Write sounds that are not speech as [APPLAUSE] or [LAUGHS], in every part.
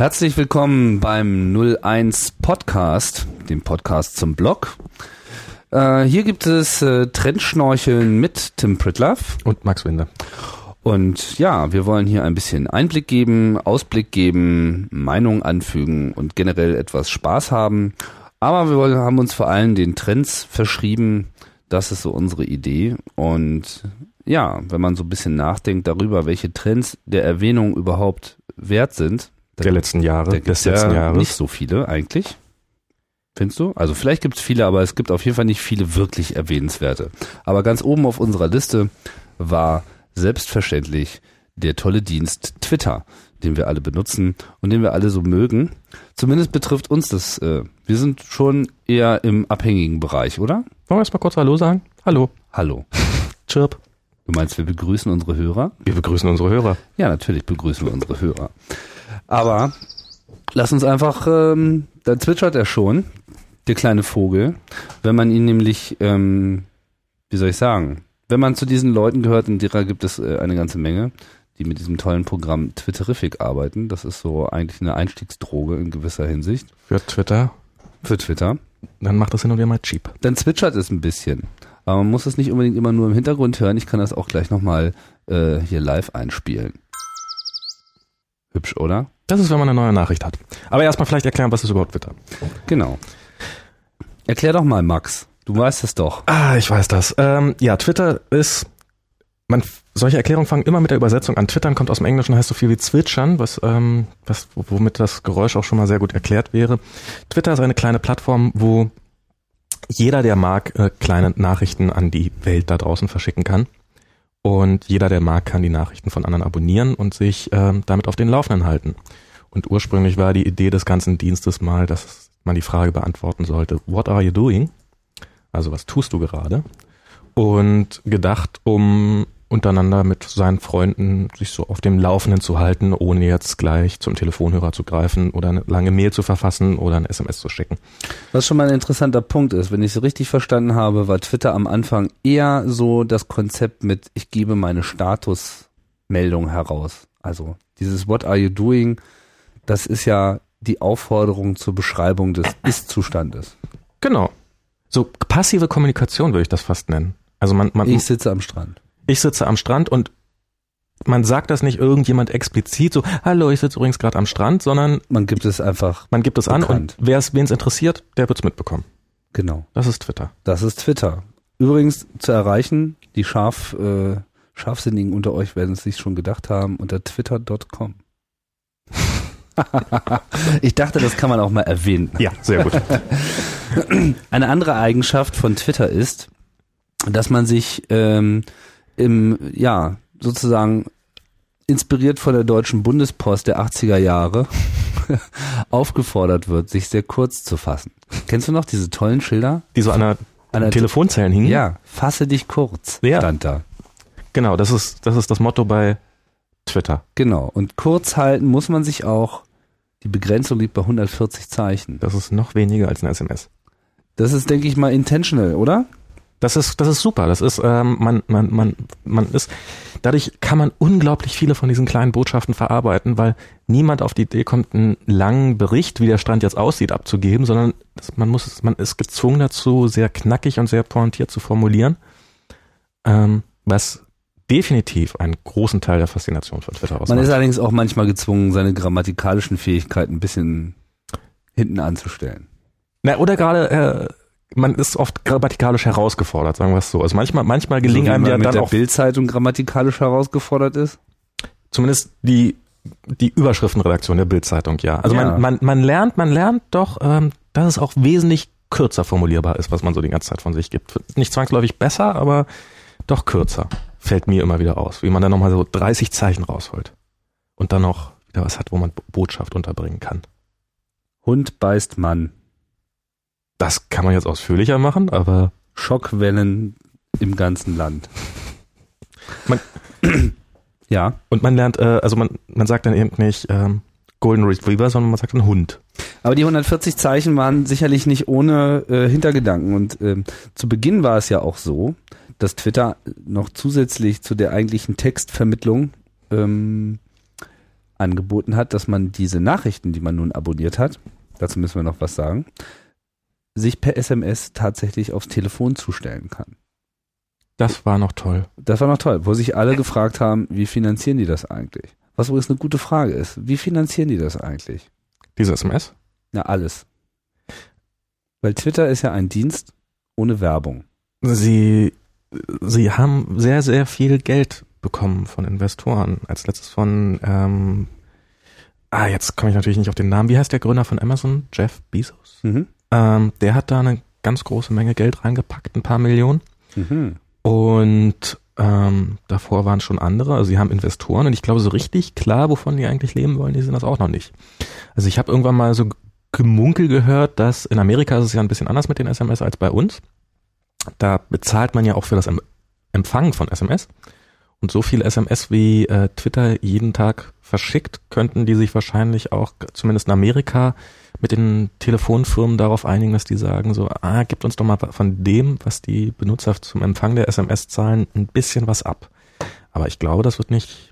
Herzlich willkommen beim 01 Podcast, dem Podcast zum Blog. Äh, hier gibt es äh, Trendschnorcheln mit Tim Pritloff. Und Max Winder. Und ja, wir wollen hier ein bisschen Einblick geben, Ausblick geben, Meinung anfügen und generell etwas Spaß haben. Aber wir haben uns vor allem den Trends verschrieben. Das ist so unsere Idee. Und ja, wenn man so ein bisschen nachdenkt darüber, welche Trends der Erwähnung überhaupt wert sind, Der letzten Jahre, da des letzten ja Jahres. nicht so viele eigentlich. Findest du? Also vielleicht gibt es viele, aber es gibt auf jeden Fall nicht viele wirklich erwähnenswerte. Aber ganz oben auf unserer Liste war selbstverständlich der tolle Dienst Twitter, den wir alle benutzen und den wir alle so mögen. Zumindest betrifft uns das. Äh, wir sind schon eher im abhängigen Bereich, oder? Wollen wir erst mal kurz Hallo sagen? Hallo. Hallo. [LAUGHS] Chirp. Du meinst, wir begrüßen unsere Hörer? Wir begrüßen unsere Hörer. Ja, natürlich begrüßen wir unsere Hörer. Aber lass uns einfach, ähm, da zwitschert er schon, der kleine Vogel, wenn man ihn nämlich, ähm, wie soll ich sagen, wenn man zu diesen Leuten gehört, und derer gibt es äh, eine ganze Menge, die mit diesem tollen Programm Twitterific arbeiten. Das ist so eigentlich eine Einstiegsdroge in gewisser Hinsicht Für Twitter. für Twitter. Dann macht das hin und wieder mal cheap. Dann zwitschert es ein bisschen. Aber man muss es nicht unbedingt immer nur im Hintergrund hören. Ich kann das auch gleich nochmal äh, hier live einspielen. Hübsch, oder? Das ist, wenn man eine neue Nachricht hat. Aber erstmal vielleicht erklären, was ist überhaupt Twitter? Genau. Erklär doch mal, Max. Du weißt es doch. Ah, ich weiß das. Ähm, ja, Twitter ist, man, solche Erklärungen fangen immer mit der Übersetzung an. Twittern kommt aus dem Englischen, heißt so viel wie zwitschern, was, ähm, was, womit das Geräusch auch schon mal sehr gut erklärt wäre. Twitter ist eine kleine Plattform, wo jeder, der mag, äh, kleine Nachrichten an die Welt da draußen verschicken kann. Und jeder, der mag, kann die Nachrichten von anderen abonnieren und sich ähm, damit auf den Laufenden halten. Und ursprünglich war die Idee des ganzen Dienstes mal, dass man die Frage beantworten sollte, what are you doing? Also was tust du gerade? Und gedacht, um untereinander mit seinen Freunden sich so auf dem Laufenden zu halten, ohne jetzt gleich zum Telefonhörer zu greifen oder eine lange Mail zu verfassen oder ein SMS zu schicken. Was schon mal ein interessanter Punkt ist, wenn ich es richtig verstanden habe, war Twitter am Anfang eher so das Konzept mit, ich gebe meine Statusmeldung heraus. Also dieses What are you doing, das ist ja die Aufforderung zur Beschreibung des Ist-Zustandes. Genau. So passive Kommunikation würde ich das fast nennen. Also man, man, Ich sitze am Strand. Ich sitze am Strand und man sagt das nicht irgendjemand explizit so, hallo, ich sitze übrigens gerade am Strand, sondern Man gibt es einfach, man gibt es an Bekannt. und wer es, wen es interessiert, der wird's mitbekommen. genau. Das ist Twitter. Das ist Twitter. Übrigens zu erreichen, die scharf, äh, Scharfsinnigen unter euch werden es sich schon gedacht haben, unter twitter.com. [LAUGHS] ich dachte, das kann man auch mal erwähnen. Ja, sehr gut. [LAUGHS] Eine andere Eigenschaft von Twitter ist, dass man sich ähm, im, ja, sozusagen inspiriert von der deutschen Bundespost der 80er Jahre [LAUGHS] aufgefordert wird, sich sehr kurz zu fassen. Kennst du noch diese tollen Schilder? Die so an der An der Telefonzellen hingen. Ja, fasse dich kurz, Ja. stand da. Genau, das ist, das ist das Motto bei Twitter. Genau. Und kurz halten muss man sich auch. Die Begrenzung liegt bei 140 Zeichen. Das ist noch weniger als ein SMS. Das ist, denke ich mal, intentional, oder? Das ist, das ist super. Das ist, ähm, man, man, man, man ist, dadurch kann man unglaublich viele von diesen kleinen Botschaften verarbeiten, weil niemand auf die Idee kommt, einen langen Bericht, wie der Strand jetzt aussieht, abzugeben, sondern das, man muss, man ist gezwungen dazu, sehr knackig und sehr pointiert zu formulieren, ähm, was definitiv einen großen Teil der Faszination von Twitter Man ausmacht. ist allerdings auch manchmal gezwungen, seine grammatikalischen Fähigkeiten ein bisschen hinten anzustellen. Na, oder gerade, äh, man ist oft grammatikalisch herausgefordert, sagen wir es so. Also manchmal, manchmal gelingen so wie einem ja mit dann der auch Bildzeitung grammatikalisch herausgefordert ist. zumindest die die Überschriftenredaktion der Bildzeitung, ja. Also Ja. man, man man lernt, man lernt doch, ähm, dass es auch wesentlich kürzer formulierbar ist, was man so die ganze Zeit von sich gibt. Nicht zwangsläufig besser, aber doch kürzer. Fällt mir immer wieder aus, wie man dann nochmal so 30 Zeichen rausholt und dann noch wieder was hat, wo man Bo- Botschaft unterbringen kann. Hund beißt Mann. Das kann man jetzt ausführlicher machen, aber Schockwellen im ganzen Land. Man- [CLEARS THROAT] ja. und man lernt, äh, also man man sagt dann eben nicht ähm, Golden Retriever, sondern man sagt dann Hund. Aber die 140 Zeichen waren sicherlich nicht ohne äh, Hintergedanken. Und ähm, zu Beginn war es ja auch so, dass Twitter noch zusätzlich zu der eigentlichen Textvermittlung ähm, angeboten hat, dass man diese Nachrichten, die man nun abonniert hat, dazu müssen wir noch was sagen, sich per SMS tatsächlich aufs Telefon zustellen kann. Das war noch toll. Das war noch toll, wo sich alle gefragt haben, wie finanzieren die das eigentlich? Was übrigens eine gute Frage ist. Wie finanzieren die das eigentlich? Diese SMS? Na, alles. Weil Twitter ist ja ein Dienst ohne Werbung. Sie, sie haben sehr, sehr viel Geld bekommen von Investoren. Als letztes von, ähm, ah, jetzt komme ich natürlich nicht auf den Namen. Wie heißt der Gründer von Amazon? Jeff Bezos? Mhm. Ähm, der hat da eine ganz große Menge Geld reingepackt, ein paar Millionen. Mhm. Und ähm, davor waren schon andere. Also sie haben Investoren und ich glaube, so richtig klar, wovon die eigentlich leben wollen, die sind das auch noch nicht. Also ich habe irgendwann mal so Gemunkel gehört, dass in Amerika ist es ja ein bisschen anders mit den SMS als bei uns. Da bezahlt man ja auch für das Empfangen von SMS. Und so viel SMS wie äh, Twitter jeden Tag verschickt, könnten die sich wahrscheinlich auch, zumindest in Amerika, mit den Telefonfirmen darauf einigen, dass die sagen so, ah, gibt uns doch mal von dem, was die Benutzer zum Empfang der SMS zahlen, ein bisschen was ab. Aber ich glaube, das wird nicht,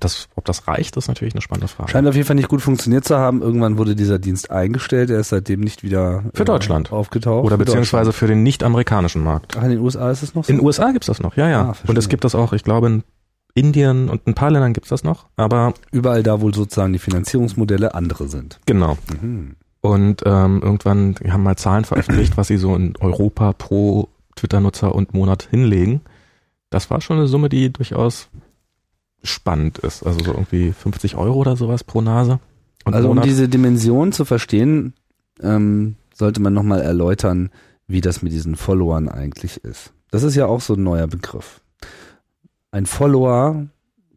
das, ob das reicht, ist natürlich eine spannende Frage. Scheint auf jeden Fall nicht gut funktioniert zu haben. Irgendwann wurde dieser Dienst eingestellt. Er ist seitdem nicht wieder Für Deutschland. aufgetaucht. Oder Für beziehungsweise für den nicht-amerikanischen Markt. Ach, in den USA ist es noch so? In den USA gibt's das noch, ja, ja. Ah, und es gibt das auch, ich glaube, in Indien und ein paar Ländern gibt's das noch, aber Überall da, wo sozusagen die Finanzierungsmodelle andere sind. genau. Mhm. Und ähm, irgendwann, die haben mal Zahlen veröffentlicht, was sie so in Europa pro Twitter-Nutzer und Monat hinlegen. Das war schon eine Summe, die durchaus spannend ist. Also so irgendwie 50 Euro oder sowas pro Nase. Und Also um Monat. diese Dimension zu verstehen, ähm, sollte man nochmal erläutern, wie das mit diesen Followern eigentlich ist. Das ist ja auch so ein neuer Begriff. Ein Follower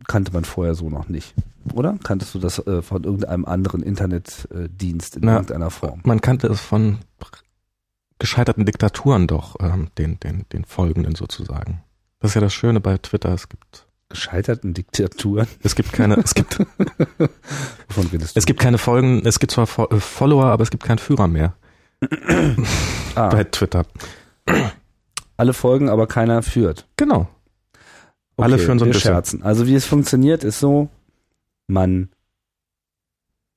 kannte man vorher so noch nicht, oder? Kanntest du das äh, von irgendeinem anderen Internetdienst in Na, irgendeiner Form? Man kannte es von gescheiterten Diktaturen doch, ähm, den, den, den folgenden sozusagen. Das ist ja das Schöne bei Twitter. Es gibt, Gescheiterten Diktaturen? es gibt keine, es gibt, [LAUGHS] Wovon redest du? es gibt keine Folgen, es gibt zwar äh, Follower, aber es gibt keinen Führer mehr ah, bei Twitter. alle folgen, aber keiner führt. Genau. Alle führen so ein wir bisschen. Scherzen. Also wie es funktioniert, ist so, man,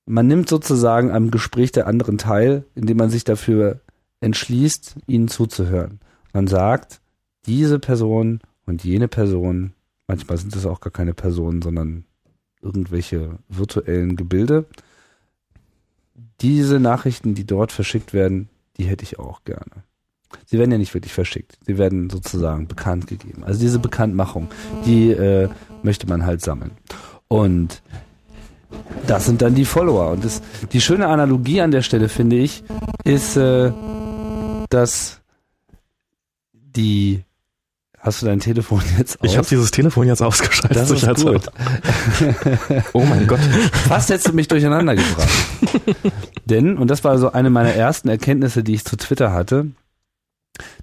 man nimmt sozusagen am Gespräch der anderen teil, indem man sich dafür entschließt, ihnen zuzuhören. Man sagt, diese Person und jene Person, manchmal sind es auch gar keine Personen, sondern irgendwelche virtuellen Gebilde. Diese Nachrichten, die dort verschickt werden, die hätte ich auch gerne. Sie werden ja nicht wirklich verschickt. Sie werden sozusagen bekannt gegeben. Also diese Bekanntmachung, die äh, möchte man halt sammeln. Und das sind dann die Follower. Und das, die schöne Analogie an der Stelle, finde ich, ist, äh, dass die Hast du dein Telefon [LAUGHS] jetzt aus? Ich habe dieses Telefon jetzt ausgeschaltet. das ist gut. [LAUGHS] Oh mein Gott. Fast hättest du mich durcheinander gebracht. Denn, und das war so eine meiner ersten Erkenntnisse, die ich zu Twitter hatte,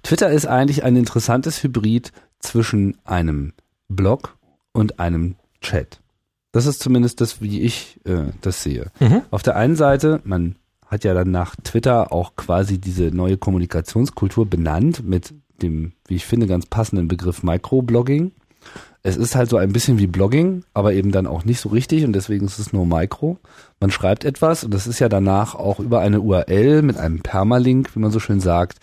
Twitter ist eigentlich ein interessantes Hybrid zwischen einem Blog und einem Chat. Das ist zumindest das, wie ich äh, das sehe. Mhm. Auf der einen Seite, man hat ja dann nach Twitter auch quasi diese neue Kommunikationskultur benannt mit dem, wie ich finde, ganz passenden Begriff Microblogging. Es ist halt so ein bisschen wie Blogging, aber eben dann auch nicht so richtig und deswegen ist es nur Micro. Man schreibt etwas und das ist ja danach auch über eine URL mit einem Permalink, wie man so schön sagt,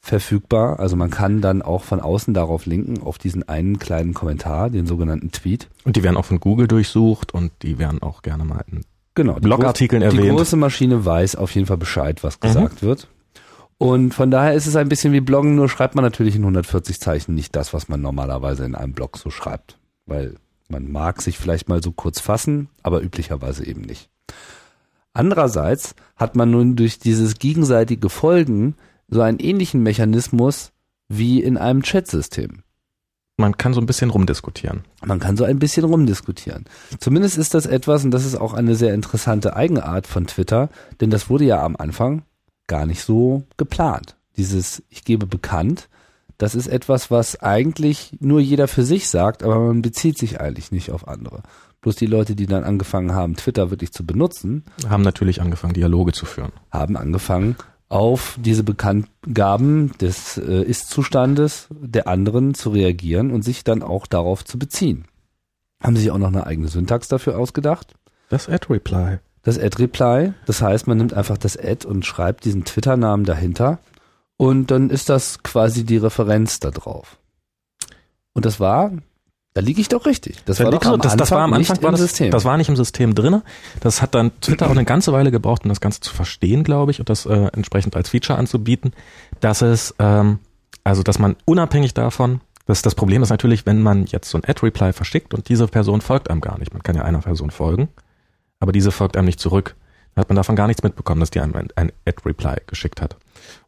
verfügbar. Also man kann dann auch von außen darauf linken, auf diesen einen kleinen Kommentar, den sogenannten Tweet. Und die werden auch von Google durchsucht und die werden auch gerne mal in Genau. Blogartikeln groß- Die erwähnt. große Maschine weiß auf jeden Fall Bescheid, was gesagt wird. Und von daher ist es ein bisschen wie Bloggen, nur schreibt man natürlich in 140 Zeichen nicht das, was man normalerweise in einem Blog so schreibt. Weil man mag sich vielleicht mal so kurz fassen, aber üblicherweise eben nicht. Andererseits hat man nun durch dieses gegenseitige Folgen so einen ähnlichen Mechanismus wie in einem Chatsystem. Man kann so ein bisschen rumdiskutieren. Man kann so ein bisschen rumdiskutieren. Zumindest ist das etwas, und das ist auch eine sehr interessante Eigenart von Twitter, denn das wurde ja am Anfang gar nicht so geplant. Dieses Ich gebe bekannt, das ist etwas, was eigentlich nur jeder für sich sagt, aber man bezieht sich eigentlich nicht auf andere. Bloß die Leute, die dann angefangen haben, Twitter wirklich zu benutzen, Haben natürlich angefangen, Dialoge zu führen. haben angefangen, auf diese Bekanntgaben des äh, Ist-Zustandes der anderen zu reagieren und sich dann auch darauf zu beziehen. Haben sich auch noch eine eigene Syntax dafür ausgedacht. Das Ad-Reply. Das Ad-Reply, das heißt, man nimmt einfach das Ad und schreibt diesen Twitter-Namen dahinter und dann ist das quasi die Referenz da drauf. Und das war, da liege ich doch richtig. Das war doch am das, das war am nicht Anfang war im das, System. das war nicht im System drinne. Das hat dann Twitter auch eine ganze Weile gebraucht, um das Ganze zu verstehen, glaube ich, und das äh, entsprechend als Feature anzubieten, dass es ähm, also dass man unabhängig davon, dass das Problem ist natürlich, wenn man jetzt so ein Ad-Reply verschickt und diese Person folgt einem gar nicht. Man kann ja einer Person folgen, aber diese folgt einem nicht zurück. Dann hat man davon gar nichts mitbekommen, dass die einem ein, ein Ad-Reply geschickt hat.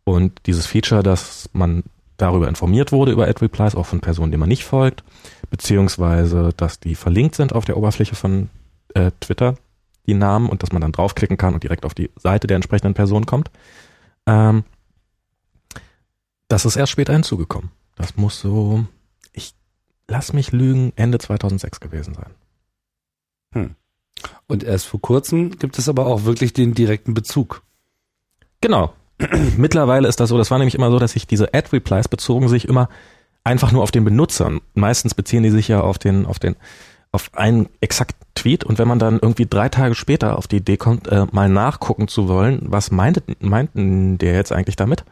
Und dieses Feature, dass man darüber informiert wurde, über Ad-Replies, auch von Personen, denen man nicht folgt, beziehungsweise, dass die verlinkt sind auf der Oberfläche von äh, Twitter, die Namen, und dass man dann draufklicken kann und direkt auf die Seite der entsprechenden Person kommt. Ähm, das ist erst später hinzugekommen. Das muss so, ich lass mich lügen, Ende 2006 gewesen sein. Und erst vor kurzem gibt es aber auch wirklich den direkten Bezug. Genau. [CLEARS THROAT] Mittlerweile ist das so, das war nämlich immer so, dass sich diese Ad-Replies bezogen sich immer einfach nur auf den Benutzer. Meistens beziehen die sich ja auf den, auf den, auf einen exakten Tweet und wenn man dann irgendwie drei Tage später auf die Idee kommt, äh, mal nachgucken zu wollen, was meinte, meinten der jetzt eigentlich damit,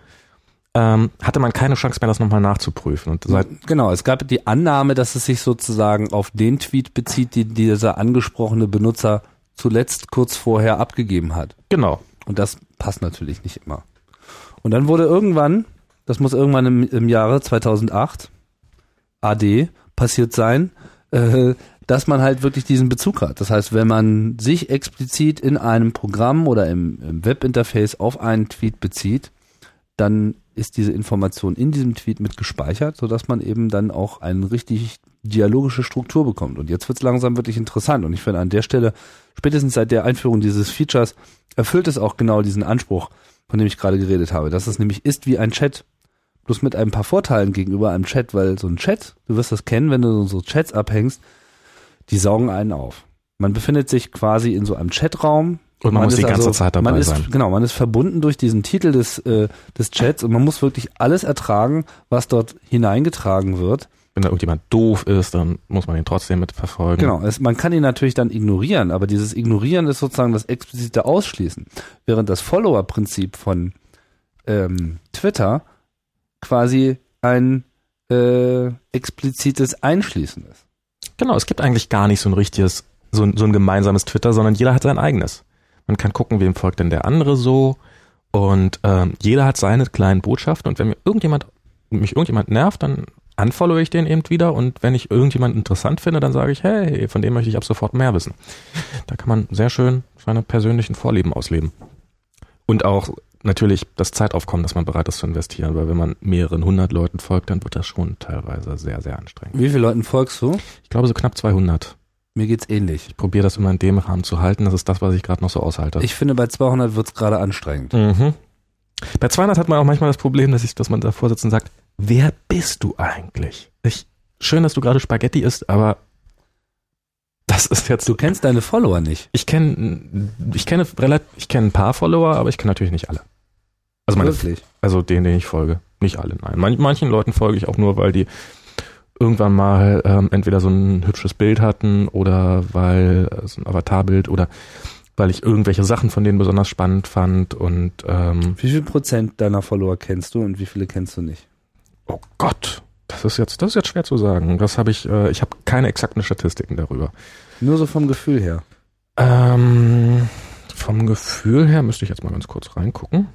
ähm, hatte man keine Chance mehr, das nochmal nachzuprüfen. Und seit, Genau, es gab die Annahme, dass es sich sozusagen auf den Tweet bezieht, den dieser angesprochene Benutzer zuletzt kurz vorher abgegeben hat. genau. Und das passt natürlich nicht immer. Und dann wurde irgendwann, das muss irgendwann im, im Jahre 2008, AD, passiert sein, äh, dass man halt wirklich diesen Bezug hat. Das heißt, wenn man sich explizit in einem Programm oder im, im Webinterface auf einen Tweet bezieht, dann ist diese Information in diesem Tweet mit gespeichert, sodass man eben dann auch eine richtig dialogische Struktur bekommt. Und jetzt wird es langsam wirklich interessant. Und ich finde an der Stelle, spätestens seit der Einführung dieses Features, erfüllt es auch genau diesen Anspruch, von dem ich gerade geredet habe. Dass es nämlich ist wie ein Chat. Bloß mit ein paar Vorteilen gegenüber einem Chat, weil so ein Chat, du wirst das kennen, wenn du so Chats abhängst, die saugen einen auf. Man befindet sich quasi in so einem Chatraum. Und man muss ist die ganze Zeit dabei man ist, sein. Genau, man ist verbunden durch diesen Titel des, äh, des Chats und man muss wirklich alles ertragen, was dort hineingetragen wird. Wenn da irgendjemand doof ist, dann muss man ihn trotzdem mitverfolgen. Genau, es, man kann ihn natürlich dann ignorieren, aber dieses Ignorieren ist sozusagen das explizite Ausschließen. Während das Follower-Prinzip von ähm, Twitter quasi ein äh, explizites Einschließen ist. Genau, es gibt eigentlich gar nicht so ein richtiges, so ein, so ein gemeinsames Twitter, sondern jeder hat sein eigenes. Man kann gucken, wem folgt denn der andere so und ähm, jeder hat seine kleinen Botschaften und wenn mir irgendjemand, mich irgendjemand nervt, dann unfollow ich den eben wieder und wenn ich irgendjemand interessant finde, dann sage ich, hey, von dem möchte ich ab sofort mehr wissen. Da kann man sehr schön seine persönlichen Vorlieben ausleben. Und auch natürlich das Zeitaufkommen, dass man bereit ist zu investieren, weil wenn man mehreren hundert Leuten folgt, dann wird das schon teilweise sehr, sehr anstrengend. Wie viele Leuten folgst du? Ich glaube so knapp 200. Mir geht's ähnlich. Ich probiere das immer in dem Rahmen zu halten. Das ist das, was ich gerade noch so aushalte. Ich finde, bei 200 wird's gerade anstrengend. mhm. Bei 200 hat man auch manchmal das Problem, dass, ich, dass man davor sitzt und sagt, wer bist du eigentlich? Ich, schön, dass du gerade Spaghetti isst, aber das ist jetzt... Du kennst deine Follower nicht. Ich kenne ich kenne relativ, ich kenne ein paar Follower, aber ich kenne natürlich nicht alle. Also meine, Wirklich. also denen, denen ich folge. Nicht alle, nein. Man, manchen Leuten folge ich auch nur, weil die irgendwann mal ähm, entweder so ein hübsches Bild hatten oder weil äh, so ein Avatarbild oder weil ich irgendwelche Sachen von denen besonders spannend fand und ähm, Wie viel Prozent deiner Follower kennst du und wie viele kennst du nicht? oh Gott, das ist jetzt das ist jetzt schwer zu sagen. Das habe ich äh, ich habe keine exakten Statistiken darüber. Nur so vom Gefühl her. Ähm, vom Gefühl her müsste ich jetzt mal ganz kurz reingucken.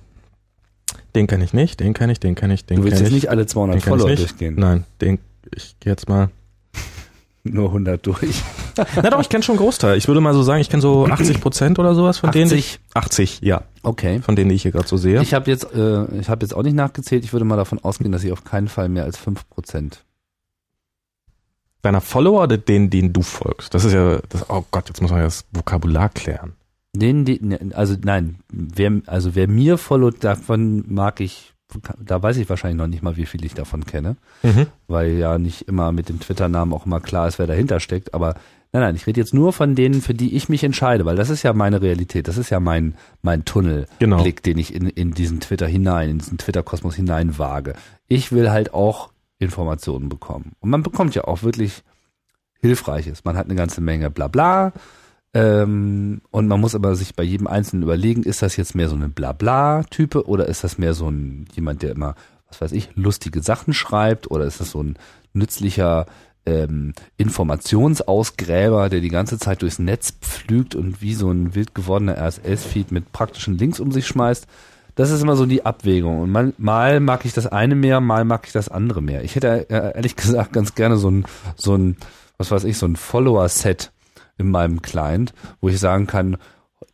Den kenne ich nicht, den kenne ich, den kenne ich, den Du willst kenne jetzt ich. nicht alle 200 den kenn ich Follower durchgehen. Nein, den ich gehe jetzt mal. [LAUGHS] Nur 100 durch. Na doch, ich kenne schon einen Großteil. Ich würde mal so sagen, ich kenne so 80 Prozent oder sowas von denen. die ich- 80, ja, Okay. von denen, die ich hier gerade so sehe. Ich habe jetzt, äh, ich habe jetzt auch nicht nachgezählt. Ich würde mal davon ausgehen, dass ich auf keinen Fall mehr als 5 Prozent. Deiner Follower oder denen, denen du folgst? Das ist ja, das, oh Gott, jetzt muss man ja das Vokabular klären. Den, den, also nein, wer, also wer mir followt, davon mag ich da weiß ich wahrscheinlich noch nicht mal, wie viel ich davon kenne, Mhm. weil ja nicht immer mit dem Twitter-Namen auch immer klar ist, wer dahinter steckt. Aber nein, nein, ich rede jetzt nur von denen, für die ich mich entscheide, weil das ist ja meine Realität, das ist ja mein, mein Tunnelblick, Genau. den ich in, in diesen Twitter hinein, in diesen Twitter-Kosmos hinein wage. Ich will halt auch Informationen bekommen. Und man bekommt ja auch wirklich Hilfreiches. Man hat eine ganze Menge Blabla. Ähm, und man muss aber sich bei jedem Einzelnen überlegen, ist das jetzt mehr so eine Blabla-Type oder ist das mehr so ein jemand, der immer, was weiß ich, lustige Sachen schreibt oder ist das so ein nützlicher ähm, Informationsausgräber, der die ganze Zeit durchs Netz pflügt und wie so ein wild gewordener RSS-Feed mit praktischen Links um sich schmeißt. Das ist immer so die Abwägung. Und mal, mal mag ich das eine mehr, mal mag ich das andere mehr. Ich hätte äh, ehrlich gesagt ganz gerne so ein, so ein, was weiß ich, so ein Follower-Set in meinem Client, wo ich sagen kann,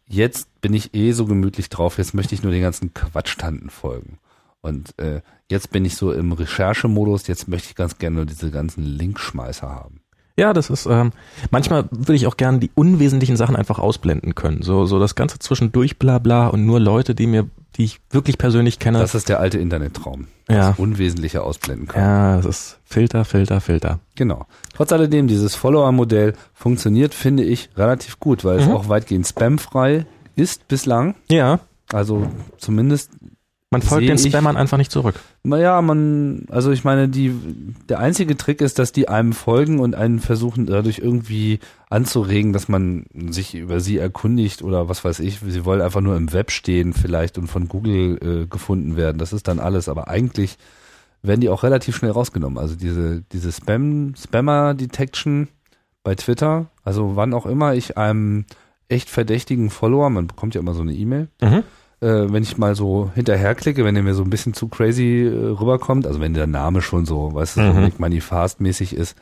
jetzt bin ich eh so gemütlich drauf, jetzt möchte ich nur den ganzen Quatschtanten folgen. Und äh, jetzt bin ich so im Recherchemodus, jetzt möchte ich ganz gerne nur diese ganzen Linkschmeißer haben. Ja, das ist, ähm, manchmal würde ich auch gerne die unwesentlichen Sachen einfach ausblenden können. So, so das Ganze zwischendurch bla bla und nur Leute, die mir, die ich wirklich persönlich kenne. Das ist der alte Internettraum. Ja. Das Unwesentliche ausblenden kann. ja, das ist Filter, Filter, Filter. Genau. Trotz alledem, dieses Follower-Modell funktioniert, finde ich, relativ gut, weil es Mhm. auch weitgehend spamfrei ist bislang. Ja, Also zumindest man folgt den ich- Spammern einfach nicht zurück. Naja, man, also ich meine, die, der einzige Trick ist, dass die einem folgen und einen versuchen dadurch irgendwie anzuregen, dass man sich über sie erkundigt oder was weiß ich. Sie wollen einfach nur im Web stehen vielleicht und von Google äh, gefunden werden. Das ist dann alles. Aber eigentlich werden die auch relativ schnell rausgenommen. Also diese, diese Spam, Spammer-Detection bei Twitter, also wann auch immer ich einem echt verdächtigen Follower, man bekommt ja immer so eine E-Mail, Mhm. Äh, wenn ich mal so hinterherklicke, wenn der mir so ein bisschen zu crazy äh, rüberkommt, also wenn der Name schon so, weißt du, so Mhm. Make Money Fast mäßig ist,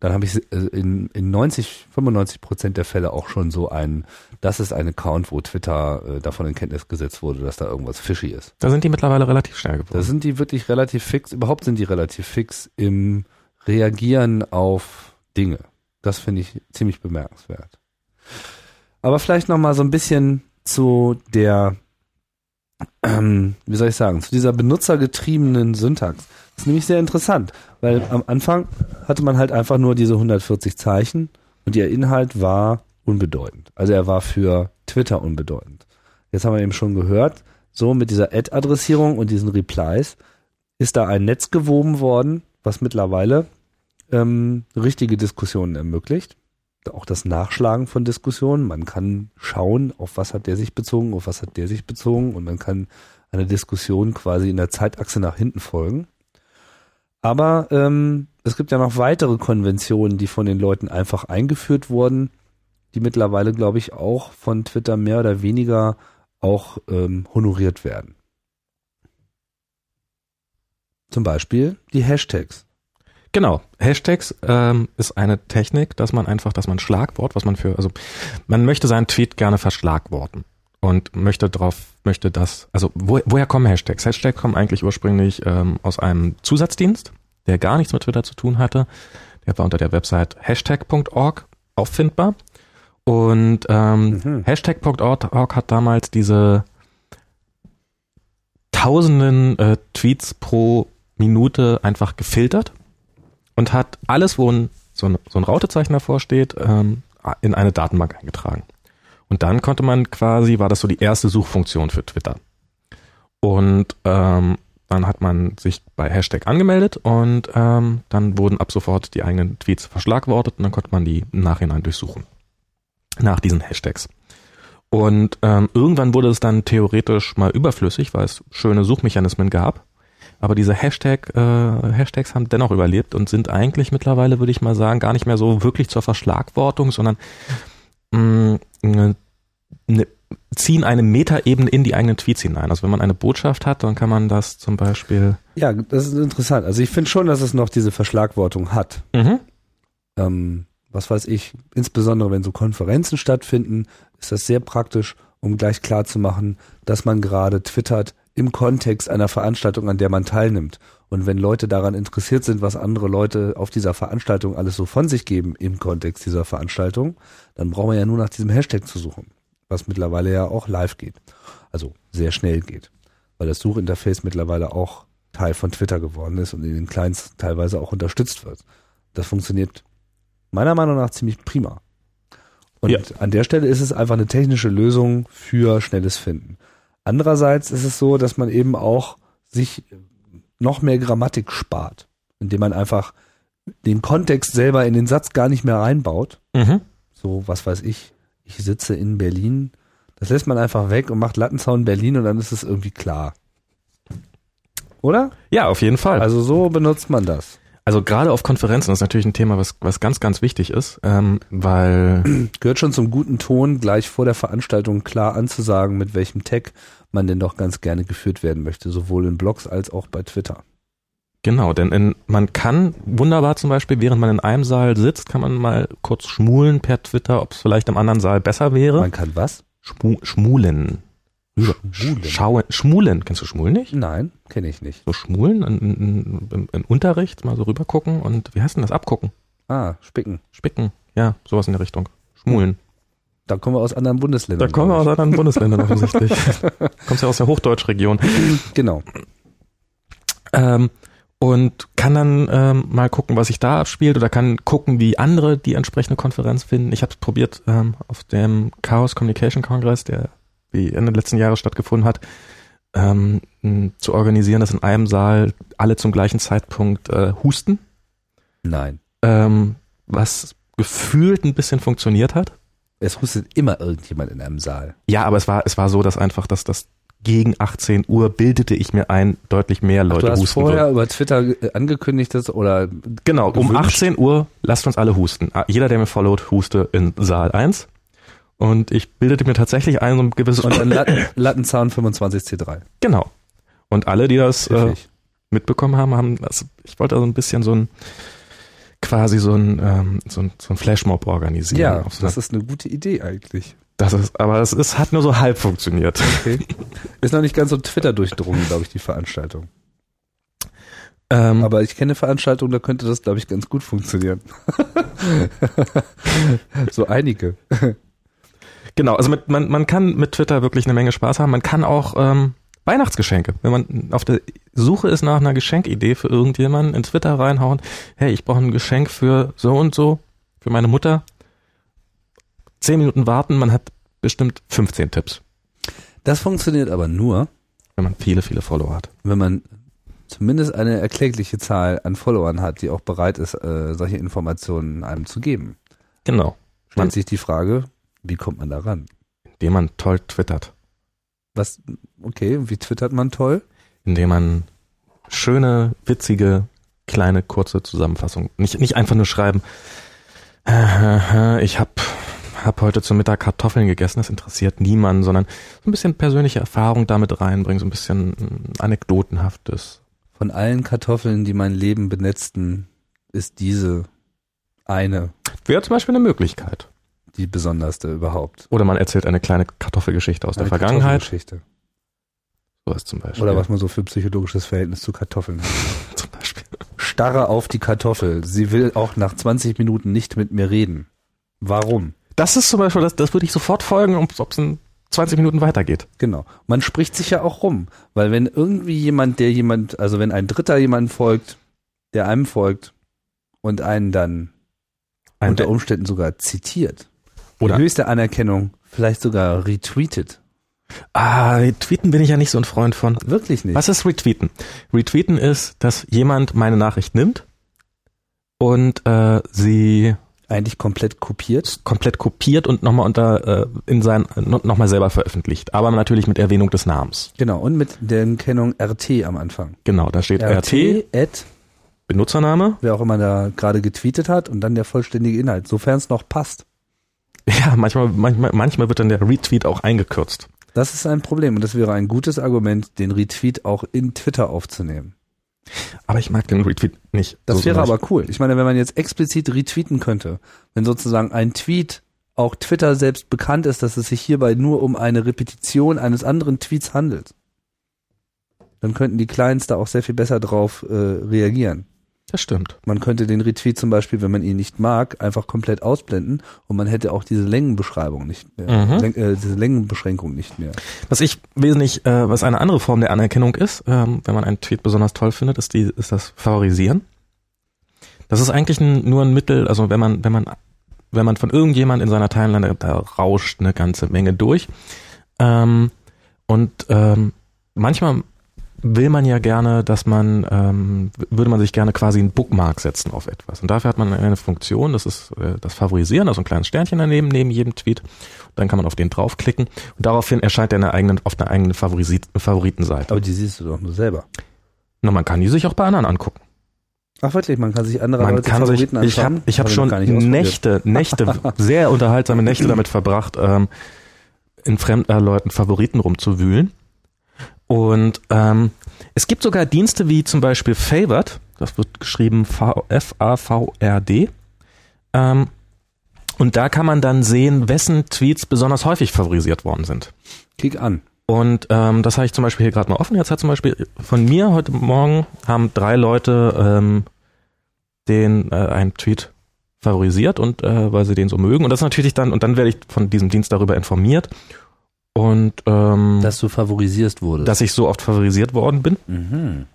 dann habe ich äh, in, in 90, 95 Prozent der Fälle auch schon so ein, das ist ein Account, wo Twitter äh, davon in Kenntnis gesetzt wurde, dass da irgendwas fishy ist. Da sind die mittlerweile relativ schnell geworden. Da sind die wirklich relativ fix, überhaupt sind die relativ fix im Reagieren auf Dinge. Das finde ich ziemlich bemerkenswert. Aber vielleicht noch mal so ein bisschen zu der, ähm, wie soll ich sagen, zu dieser benutzergetriebenen Syntax. Das ist nämlich sehr interessant, weil am Anfang hatte man halt einfach nur diese 140 Zeichen und ihr Inhalt war unbedeutend. Also er war für Twitter unbedeutend. Jetzt haben wir eben schon gehört, so mit dieser Ad-Adressierung und diesen Replies ist da ein Netz gewoben worden, was mittlerweile ähm, richtige Diskussionen ermöglicht. Auch das Nachschlagen von Diskussionen. Man kann schauen, auf was hat der sich bezogen, auf was hat der sich bezogen und man kann eine Diskussion quasi in der Zeitachse nach hinten folgen. Aber ähm, es gibt ja noch weitere Konventionen, die von den Leuten einfach eingeführt wurden, die mittlerweile, glaube ich, auch von Twitter mehr oder weniger auch ähm, honoriert werden. Zum Beispiel die Hashtags. Genau. Hashtags ähm, ist eine Technik, dass man einfach, dass man Schlagwort, was man für, also man möchte seinen Tweet gerne verschlagworten und möchte drauf, möchte das, also wo, woher kommen Hashtags? Hashtags kommen eigentlich ursprünglich ähm, aus einem Zusatzdienst, der gar nichts mit Twitter zu tun hatte. Der war unter der Website hashtag.org auffindbar. Und ähm, Mhm. Hashtag.org hat damals diese tausenden äh, Tweets pro Minute einfach gefiltert und hat alles, wo ein, so, ein, so ein Rautezeichen davor steht, ähm, in eine Datenbank eingetragen. Und dann konnte man quasi, war das so die erste Suchfunktion für Twitter. Und ähm, dann hat man sich bei Hashtag angemeldet und ähm, dann wurden ab sofort die eigenen Tweets verschlagwortet und dann konnte man die im Nachhinein durchsuchen. Nach diesen Hashtags. Und ähm, irgendwann wurde es dann theoretisch mal überflüssig, weil es schöne Suchmechanismen gab. Aber diese Hashtag, äh, Hashtags haben dennoch überlebt und sind eigentlich mittlerweile, würde ich mal sagen, gar nicht mehr so wirklich zur Verschlagwortung, sondern mh, ne, ne, ziehen eine Metaebene in die eigenen Tweets hinein. Also wenn man eine Botschaft hat, dann kann man das zum Beispiel. Ja, das ist interessant. Also ich finde schon, dass es noch diese Verschlagwortung hat. Mhm. Ähm, was weiß ich, insbesondere wenn so Konferenzen stattfinden, ist das sehr praktisch, um gleich klar zu machen, dass man gerade twittert im Kontext einer Veranstaltung, an der man teilnimmt. Und wenn Leute daran interessiert sind, was andere Leute auf dieser Veranstaltung alles so von sich geben im Kontext dieser Veranstaltung, dann brauchen wir ja nur nach diesem Hashtag zu suchen, was mittlerweile ja auch live geht. Also sehr schnell geht. weil das Suchinterface mittlerweile auch Teil von Twitter geworden ist und in den Clients teilweise auch unterstützt wird. Das funktioniert meiner Meinung nach ziemlich prima. Und Ja. an der Stelle ist es einfach eine technische Lösung für schnelles Finden. Andererseits ist es so, dass man eben auch sich noch mehr Grammatik spart, indem man einfach den Kontext selber in den Satz gar nicht mehr reinbaut. Mhm. So, was weiß ich, ich sitze in Berlin. Das lässt man einfach weg und macht Lattenzaun Berlin und dann ist es irgendwie klar. Oder? Ja, auf jeden Fall. Also so benutzt man das. Also gerade auf Konferenzen ist natürlich ein Thema, was, was ganz, ganz wichtig ist, ähm, weil [CLEARS THROAT] Gehört schon zum guten Ton, gleich vor der Veranstaltung klar anzusagen, mit welchem Tag man denn doch ganz gerne geführt werden möchte, sowohl in Blogs als auch bei Twitter. genau, denn in, man kann wunderbar zum Beispiel, während man in einem Saal sitzt, kann man mal kurz schmulen per Twitter, ob es vielleicht im anderen Saal besser wäre. Man kann was? Schmu schmulen. Rüber. Schmulen. Schauen. Schmulen. Kennst du Schmulen nicht? Nein, kenne ich nicht. So schmulen in Unterricht, mal so rüber gucken und wie heißt denn das? Abgucken. Ah, Spicken. Spicken. Ja, sowas in der Richtung. Schmulen. Da kommen wir aus anderen Bundesländern. Da kommen wir aus anderen Bundesländern [LAUGHS] offensichtlich. Kommst ja aus der Hochdeutschregion. Genau. Ähm, und kann dann ähm, mal gucken, was sich da abspielt oder kann gucken, wie andere die entsprechende Konferenz finden. Ich habe es probiert ähm, auf dem Chaos Communication Congress, der wie Ende letzten Jahres stattgefunden hat, ähm, zu organisieren, dass in einem Saal alle zum gleichen Zeitpunkt äh, husten, Nein. ähm, was gefühlt ein bisschen funktioniert hat. Es hustet immer irgendjemand in einem Saal. Ja, aber es war es war so, dass einfach, dass das gegen 18 Uhr bildete ich mir ein, deutlich mehr Leute du hast husten vorher würden. über Twitter äh, angekündigt dass, oder Genau, um gewünscht. 18 Uhr lasst uns alle husten. Ah, Jeder, der mir followt, huste in Saal 1. Und ich bildete mir tatsächlich ein so ein gewisses und dann Latten, [COUGHS] Lattenzaun 25C3. Genau. Und alle, die das äh, mitbekommen haben, haben das, ich wollte so ein bisschen so ein quasi so ein ähm, so ein, so ein Flashmob organisieren. ja, so das ist eine gute Idee eigentlich. das ist, aber es ist, hat nur so halb funktioniert. Okay. [LAUGHS] Ist noch nicht ganz so Twitter durchdrungen, glaube ich, die Veranstaltung. Ähm, Aber ich kenne Veranstaltungen, da könnte das, glaube ich, ganz gut funktionieren. [LAUGHS] so einige. Genau, also mit, man, man kann mit Twitter wirklich eine Menge Spaß haben. Man kann auch ähm, Weihnachtsgeschenke, wenn man auf der Suche ist nach einer Geschenkidee für irgendjemanden, in Twitter reinhauen, hey, ich brauche ein Geschenk für so und so, für meine Mutter. Zehn Minuten warten, man hat bestimmt 15 Tipps, Das funktioniert aber nur, wenn man viele, viele Follower hat. wenn man zumindest eine erklägliche Zahl an Followern hat, die auch bereit ist, äh, solche Informationen einem zu geben. Genau. Stellt Man, sich die Frage, wie kommt man da ran? indem man toll twittert, Was, okay, wie twittert man toll? indem man schöne, witzige, kleine, kurze Zusammenfassung, nicht, nicht einfach nur schreiben, ich habe hab heute zum Mittag Kartoffeln gegessen, das interessiert niemanden, sondern so ein bisschen persönliche Erfahrung damit reinbringen, so ein bisschen mm, anekdotenhaftes. Von allen Kartoffeln, die mein Leben benetzten, ist diese eine Wäre zum Beispiel eine Möglichkeit. Die besonderste überhaupt. Oder man erzählt eine kleine Kartoffelgeschichte aus der Eine Vergangenheit. Kartoffelgeschichte. Sowas zum Beispiel. Oder was man so für psychologisches Verhältnis zu Kartoffeln hat. [LAUGHS] zum Beispiel. Starre auf die Kartoffel. Sie will auch nach 20 Minuten nicht mit mir reden. Warum? Das ist zum Beispiel, das, das würde ich sofort folgen, ob es in 20 Minuten weitergeht. Genau. Man spricht sich ja auch rum. Weil wenn irgendwie jemand, der jemand, also wenn ein Dritter jemand folgt, der einem folgt und einen dann Ein, unter Umständen sogar zitiert, oder, höchste Anerkennung, vielleicht sogar retweetet. ah, tweeten bin ich ja nicht so ein Freund von. Wirklich nicht. Was ist Retweeten? Retweeten ist, dass jemand meine Nachricht nimmt und äh, sie Eigentlich komplett kopiert. komplett kopiert und nochmal unter äh, in sein nochmal selber veröffentlicht, aber natürlich mit Erwähnung des Namens. Genau. Und mit der Kennung RT am Anfang. Genau, da steht RT, RT, at, Benutzername. wer auch immer da gerade getweetet hat und dann der vollständige Inhalt, sofern es noch passt. Ja, manchmal, manchmal, manchmal wird dann der Retweet auch eingekürzt. Das ist ein Problem und das wäre ein gutes Argument, den Retweet auch in Twitter aufzunehmen. Aber ich mag den Retweet nicht. Das so wäre sonderlich. aber cool. Ich meine, wenn man jetzt explizit retweeten könnte, wenn sozusagen ein Tweet auch Twitter selbst bekannt ist, dass es sich hierbei nur um eine Repetition eines anderen Tweets handelt, dann könnten die Clients da auch sehr viel besser drauf äh, reagieren. Das stimmt. Man könnte den Retweet zum Beispiel, wenn man ihn nicht mag, einfach komplett ausblenden und man hätte auch diese Längenbeschreibung nicht mehr, Mhm. Läng, äh, diese Längenbeschränkung nicht mehr. Was ich wesentlich, äh, was eine andere Form der Anerkennung ist, ähm, wenn man einen Tweet besonders toll findet, ist die, ist das Favorisieren. Das ist eigentlich ein, nur ein Mittel, also wenn man, wenn man, wenn man von irgendjemand in seiner Timeline, da rauscht eine ganze Menge durch. Ähm, und ähm, manchmal will man ja gerne, dass man, ähm, würde man sich gerne quasi einen Bookmark setzen auf etwas. Und dafür hat man eine Funktion, das ist äh, das Favorisieren, also ein kleines Sternchen daneben, neben jedem Tweet. Dann kann man auf den draufklicken und daraufhin erscheint er in einer eigenen, auf einer eigenen Favorisi Favoritenseite. Aber die siehst du doch nur selber. Na, man kann die sich auch bei anderen angucken. Ach wirklich, man kann sich andere Man Leute kann sich, Favoriten ich habe ich hab schon. Nächte, Nächte, [LAUGHS] sehr unterhaltsame Nächte damit verbracht, ähm, in fremden Leuten Favoriten rumzuwühlen. Und ähm, es gibt sogar Dienste wie zum Beispiel Favored, das wird geschrieben V- F-A-V-R-D. Ähm, und da kann man dann sehen, wessen Tweets besonders häufig favorisiert worden sind. Klick an. Und ähm, das habe ich zum Beispiel hier gerade mal offen. Jetzt hat zum Beispiel von mir heute Morgen haben drei Leute ähm, den äh, einen Tweet favorisiert und äh, weil sie den so mögen. Und das natürlich dann, und dann werde ich von diesem Dienst darüber informiert. Und ähm, Dass du favorisierst wurdest. dass ich so oft favorisiert worden bin. mhm.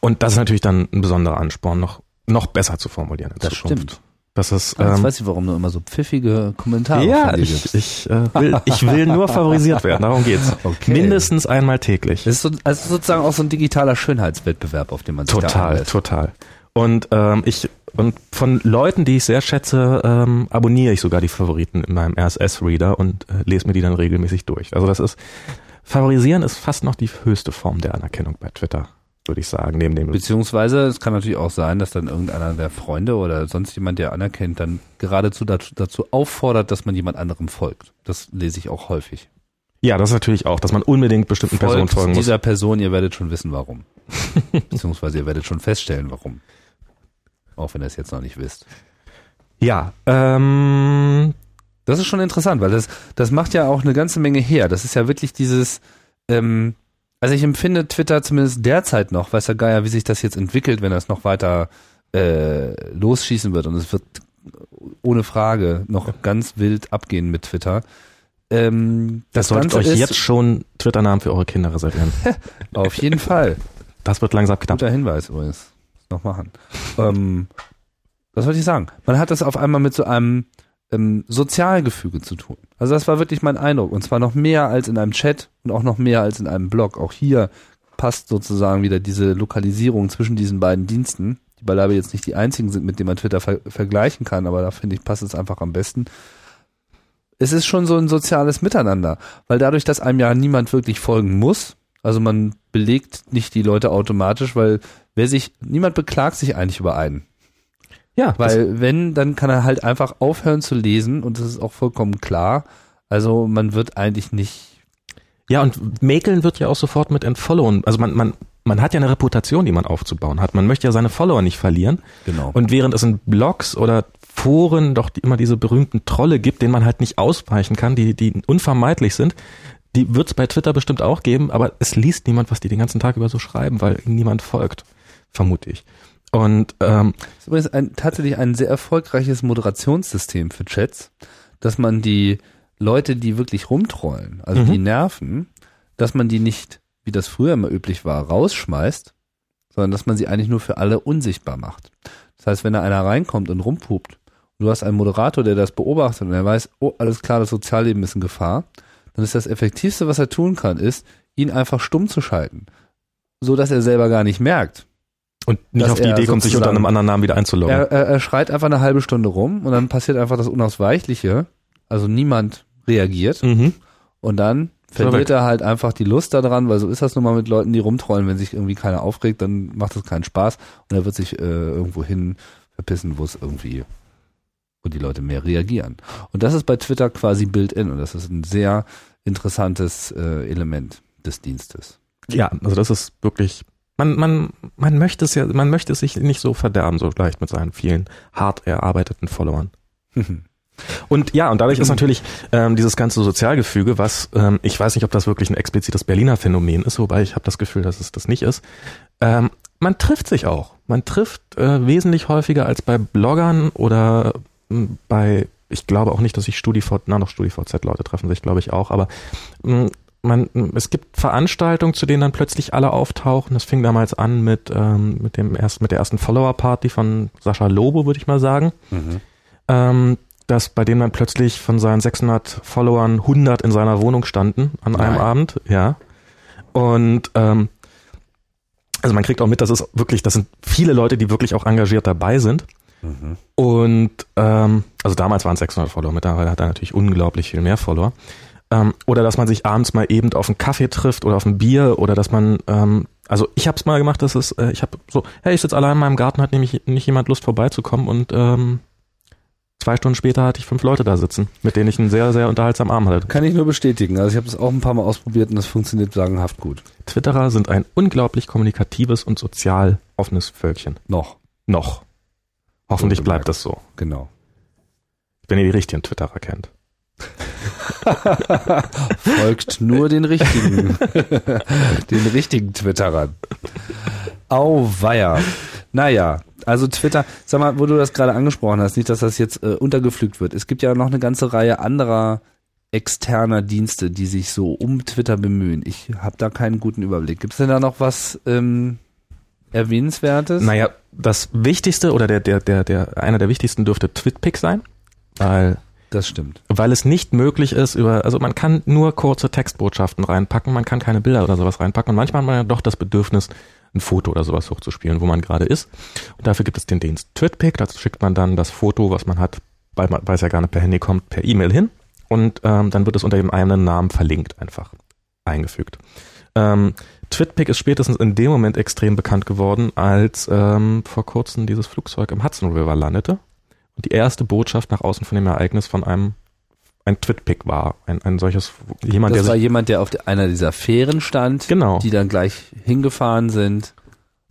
Und das ist natürlich dann ein besonderer Ansporn, noch, noch besser zu formulieren in Das Zukunft. stimmt. Das ist, Ah, Jetzt ähm, weiß ich, warum du immer so pfiffige Kommentare ja, ich, ich, äh, will, ich will nur [LAUGHS] favorisiert werden, darum geht's. Okay. Mindestens einmal täglich. Das ist so, also sozusagen auch so ein digitaler Schönheitswettbewerb, auf dem man sich Total, total. Und ähm, ich und von Leuten, die ich sehr schätze, ähm, abonniere ich sogar die Favoriten in meinem RSS-Reader und äh, lese mir die dann regelmäßig durch. Also das ist favorisieren ist fast noch die höchste Form der Anerkennung bei Twitter, würde ich sagen, neben dem Beziehungsweise es kann natürlich auch sein, dass dann irgendeiner der Freunde oder sonst jemand, der anerkennt, dann geradezu dazu, dazu auffordert, dass man jemand anderem folgt. Das lese ich auch häufig. Ja, das ist natürlich auch, dass man unbedingt bestimmten Personen Folgt folgen muss. dieser Person, ihr werdet schon wissen, warum. [LAUGHS] Beziehungsweise ihr werdet schon feststellen, warum. Auch wenn ihr es jetzt noch nicht wisst. Ja, ähm, Das ist schon interessant, weil das, das macht ja auch eine ganze Menge her. Das ist ja wirklich dieses, ähm, also ich empfinde Twitter zumindest derzeit noch, weiß der Geier, wie sich das jetzt entwickelt, wenn das noch weiter äh, losschießen wird und es wird ohne Frage noch ganz wild abgehen mit Twitter. Ähm, das solltet Ganze euch ist- jetzt schon Twitter-Namen für eure Kinder reservieren. [LAUGHS] auf jeden Fall. Das wird langsam knapp. Guter Hinweis übrigens. Noch machen. [LAUGHS] ähm, was wollte ich sagen? Man hat das auf einmal mit so einem ähm, Sozialgefüge zu tun. Also das war wirklich mein Eindruck. Und zwar noch mehr als in einem Chat und auch noch mehr als in einem Blog. Auch hier passt sozusagen wieder diese Lokalisierung zwischen diesen beiden Diensten, die beileibe jetzt nicht die einzigen sind, mit denen man Twitter ver vergleichen kann, aber da finde ich, passt es einfach am besten. Es ist schon so ein soziales Miteinander, weil dadurch, dass einem ja niemand wirklich folgen muss, also man belegt nicht die Leute automatisch, weil wer sich, niemand beklagt sich eigentlich über einen. Ja, Weil wenn, dann kann er halt einfach aufhören zu lesen und das ist auch vollkommen klar. Also man wird eigentlich nicht, ja, und mäkeln wird ja auch sofort mit entfollowen. Also man, man, man hat ja eine Reputation, die man aufzubauen hat. Man möchte ja seine Follower nicht verlieren. genau. Und während es in Blogs oder Foren doch immer diese berühmten Trolle gibt, denen man halt nicht ausweichen kann, die, die unvermeidlich sind, die wird es bei Twitter bestimmt auch geben, aber es liest niemand, was die den ganzen Tag über so schreiben, weil ihnen niemand folgt, vermute ich. Und ähm, Das ist übrigens ein, tatsächlich ein sehr erfolgreiches Moderationssystem für Chats, dass man die Leute, die wirklich rumtrollen, also Mhm. die nerven, dass man die nicht, wie das früher immer üblich war, rausschmeißt, sondern dass man sie eigentlich nur für alle unsichtbar macht. Das heißt, wenn da einer reinkommt und rumpupt und du hast einen Moderator, der das beobachtet und er weiß, oh, alles klar, das Sozialleben ist in Gefahr, dann ist das Effektivste, was er tun kann, ist, ihn einfach stumm zu schalten. So dass er selber gar nicht merkt, und nicht auf die Idee kommt, sich unter einem anderen Namen wieder einzuloggen. er, er, er schreit einfach eine halbe Stunde rum und dann passiert einfach das Unausweichliche. Also niemand reagiert mhm. und dann er verliert er halt einfach die Lust daran, weil so ist das nun mal mit Leuten, die rumtrollen. Wenn sich irgendwie keiner aufregt, dann macht das keinen Spaß und er wird sich äh, irgendwo hin verpissen, wo es irgendwie, wo die Leute mehr reagieren. Und das ist bei Twitter quasi built-in und das ist ein sehr interessantes äh, Element des Dienstes. Ja, also das ist wirklich, man, man, man möchte es ja, man möchte es sich nicht so verderben, so leicht mit seinen vielen hart erarbeiteten Followern. [LAUGHS] Und ja, und dadurch ist natürlich ähm, dieses ganze Sozialgefüge, was ähm, ich weiß nicht, ob das wirklich ein explizites Berliner Phänomen ist, wobei ich habe das Gefühl, dass es das nicht ist. Ähm, man trifft sich auch. man trifft äh, wesentlich häufiger als bei Bloggern oder bei, ich glaube auch nicht, dass sich StudiVZ, na noch StudiVZ Leute treffen sich, glaube ich auch, aber man, es gibt Veranstaltungen, zu denen dann plötzlich alle auftauchen. Das fing damals an mit, ähm, mit dem ersten, mit der ersten Follower-Party von Sascha Lobo, würde ich mal sagen. Mhm. Ähm, dass bei denen dann plötzlich von seinen 600 Followern 100 in seiner Wohnung standen an Nein. einem Abend, ja. Und ähm, also man kriegt auch mit, dass es wirklich, das sind viele Leute, die wirklich auch engagiert dabei sind. Mhm. Und ähm, also damals waren es 600 Follower, mittlerweile hat er natürlich unglaublich viel mehr Follower. Ähm, oder dass man sich abends mal eben auf einen Kaffee trifft oder auf ein Bier oder dass man, ähm, also ich habe es mal gemacht, dass es, äh, ich habe so, hey, ich sitze allein in meinem Garten, hat nämlich nicht jemand Lust vorbeizukommen und ähm, zwei Stunden später hatte ich fünf Leute da sitzen, mit denen ich einen sehr, sehr unterhaltsamen Abend hatte. Kann ich nur bestätigen. Also ich habe das auch ein paar Mal ausprobiert und das funktioniert sagenhaft gut. Twitterer sind ein unglaublich kommunikatives und sozial offenes Völkchen. Noch. Noch. Hoffentlich bleibt das so. Genau. Wenn ihr die richtigen Twitterer kennt. [LAUGHS] Folgt nur den richtigen, [LAUGHS] den richtigen Twitterern. Auweia. Naja, also Twitter, sag mal, wo du das gerade angesprochen hast, nicht, dass das jetzt äh, untergepflügt wird. Es gibt ja noch eine ganze Reihe anderer externer Dienste, die sich so um Twitter bemühen. Ich habe da keinen guten Überblick. Gibt es denn da noch was ähm, erwähnenswertes? Naja, das Wichtigste oder der der der der einer der wichtigsten dürfte TwitPic sein, weil das stimmt. Weil es nicht möglich ist über, also man kann nur kurze Textbotschaften reinpacken, man kann keine Bilder oder sowas reinpacken und manchmal hat man ja doch das Bedürfnis, ein Foto oder sowas hochzuspielen, wo man gerade ist. Und dafür gibt es den Dienst TwitPic, dazu schickt man dann das Foto, was man hat, weil, man, weil es ja gar nicht per Handy kommt, per E-Mail hin und ähm, dann wird es unter dem einen Namen verlinkt einfach eingefügt. Ähm, TwitPic ist spätestens in dem Moment extrem bekannt geworden, als ähm, vor kurzem dieses Flugzeug im Hudson River landete und die erste Botschaft nach außen von dem Ereignis von einem ein Twitpick war, ein, ein solches jemand, das der war jemand, der auf einer dieser Fähren stand, genau. die dann gleich hingefahren sind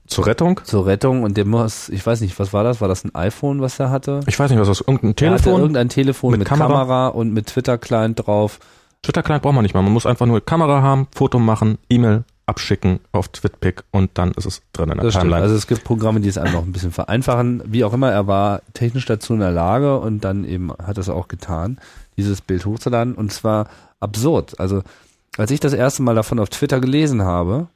zur Rettung? Zur Rettung und der muss, ich weiß nicht, was war das? War das ein iPhone, was er hatte? Ich weiß nicht, was das irgendein Telefon? Er irgendein Telefon mit, mit Kamera. Kamera. und mit Twitter-Client drauf. Twitter-Client braucht man nicht mal. Man muss einfach nur Kamera haben, Foto machen, E-Mail abschicken auf Twitpic und dann ist es drin in der das Timeline. Stimmt. Also es gibt Programme, die es einem noch ein bisschen vereinfachen. Wie auch immer, er war technisch dazu in der Lage und dann eben hat es auch getan dieses Bild hochzuladen und zwar absurd. Also als ich das erste Mal davon auf Twitter gelesen habe,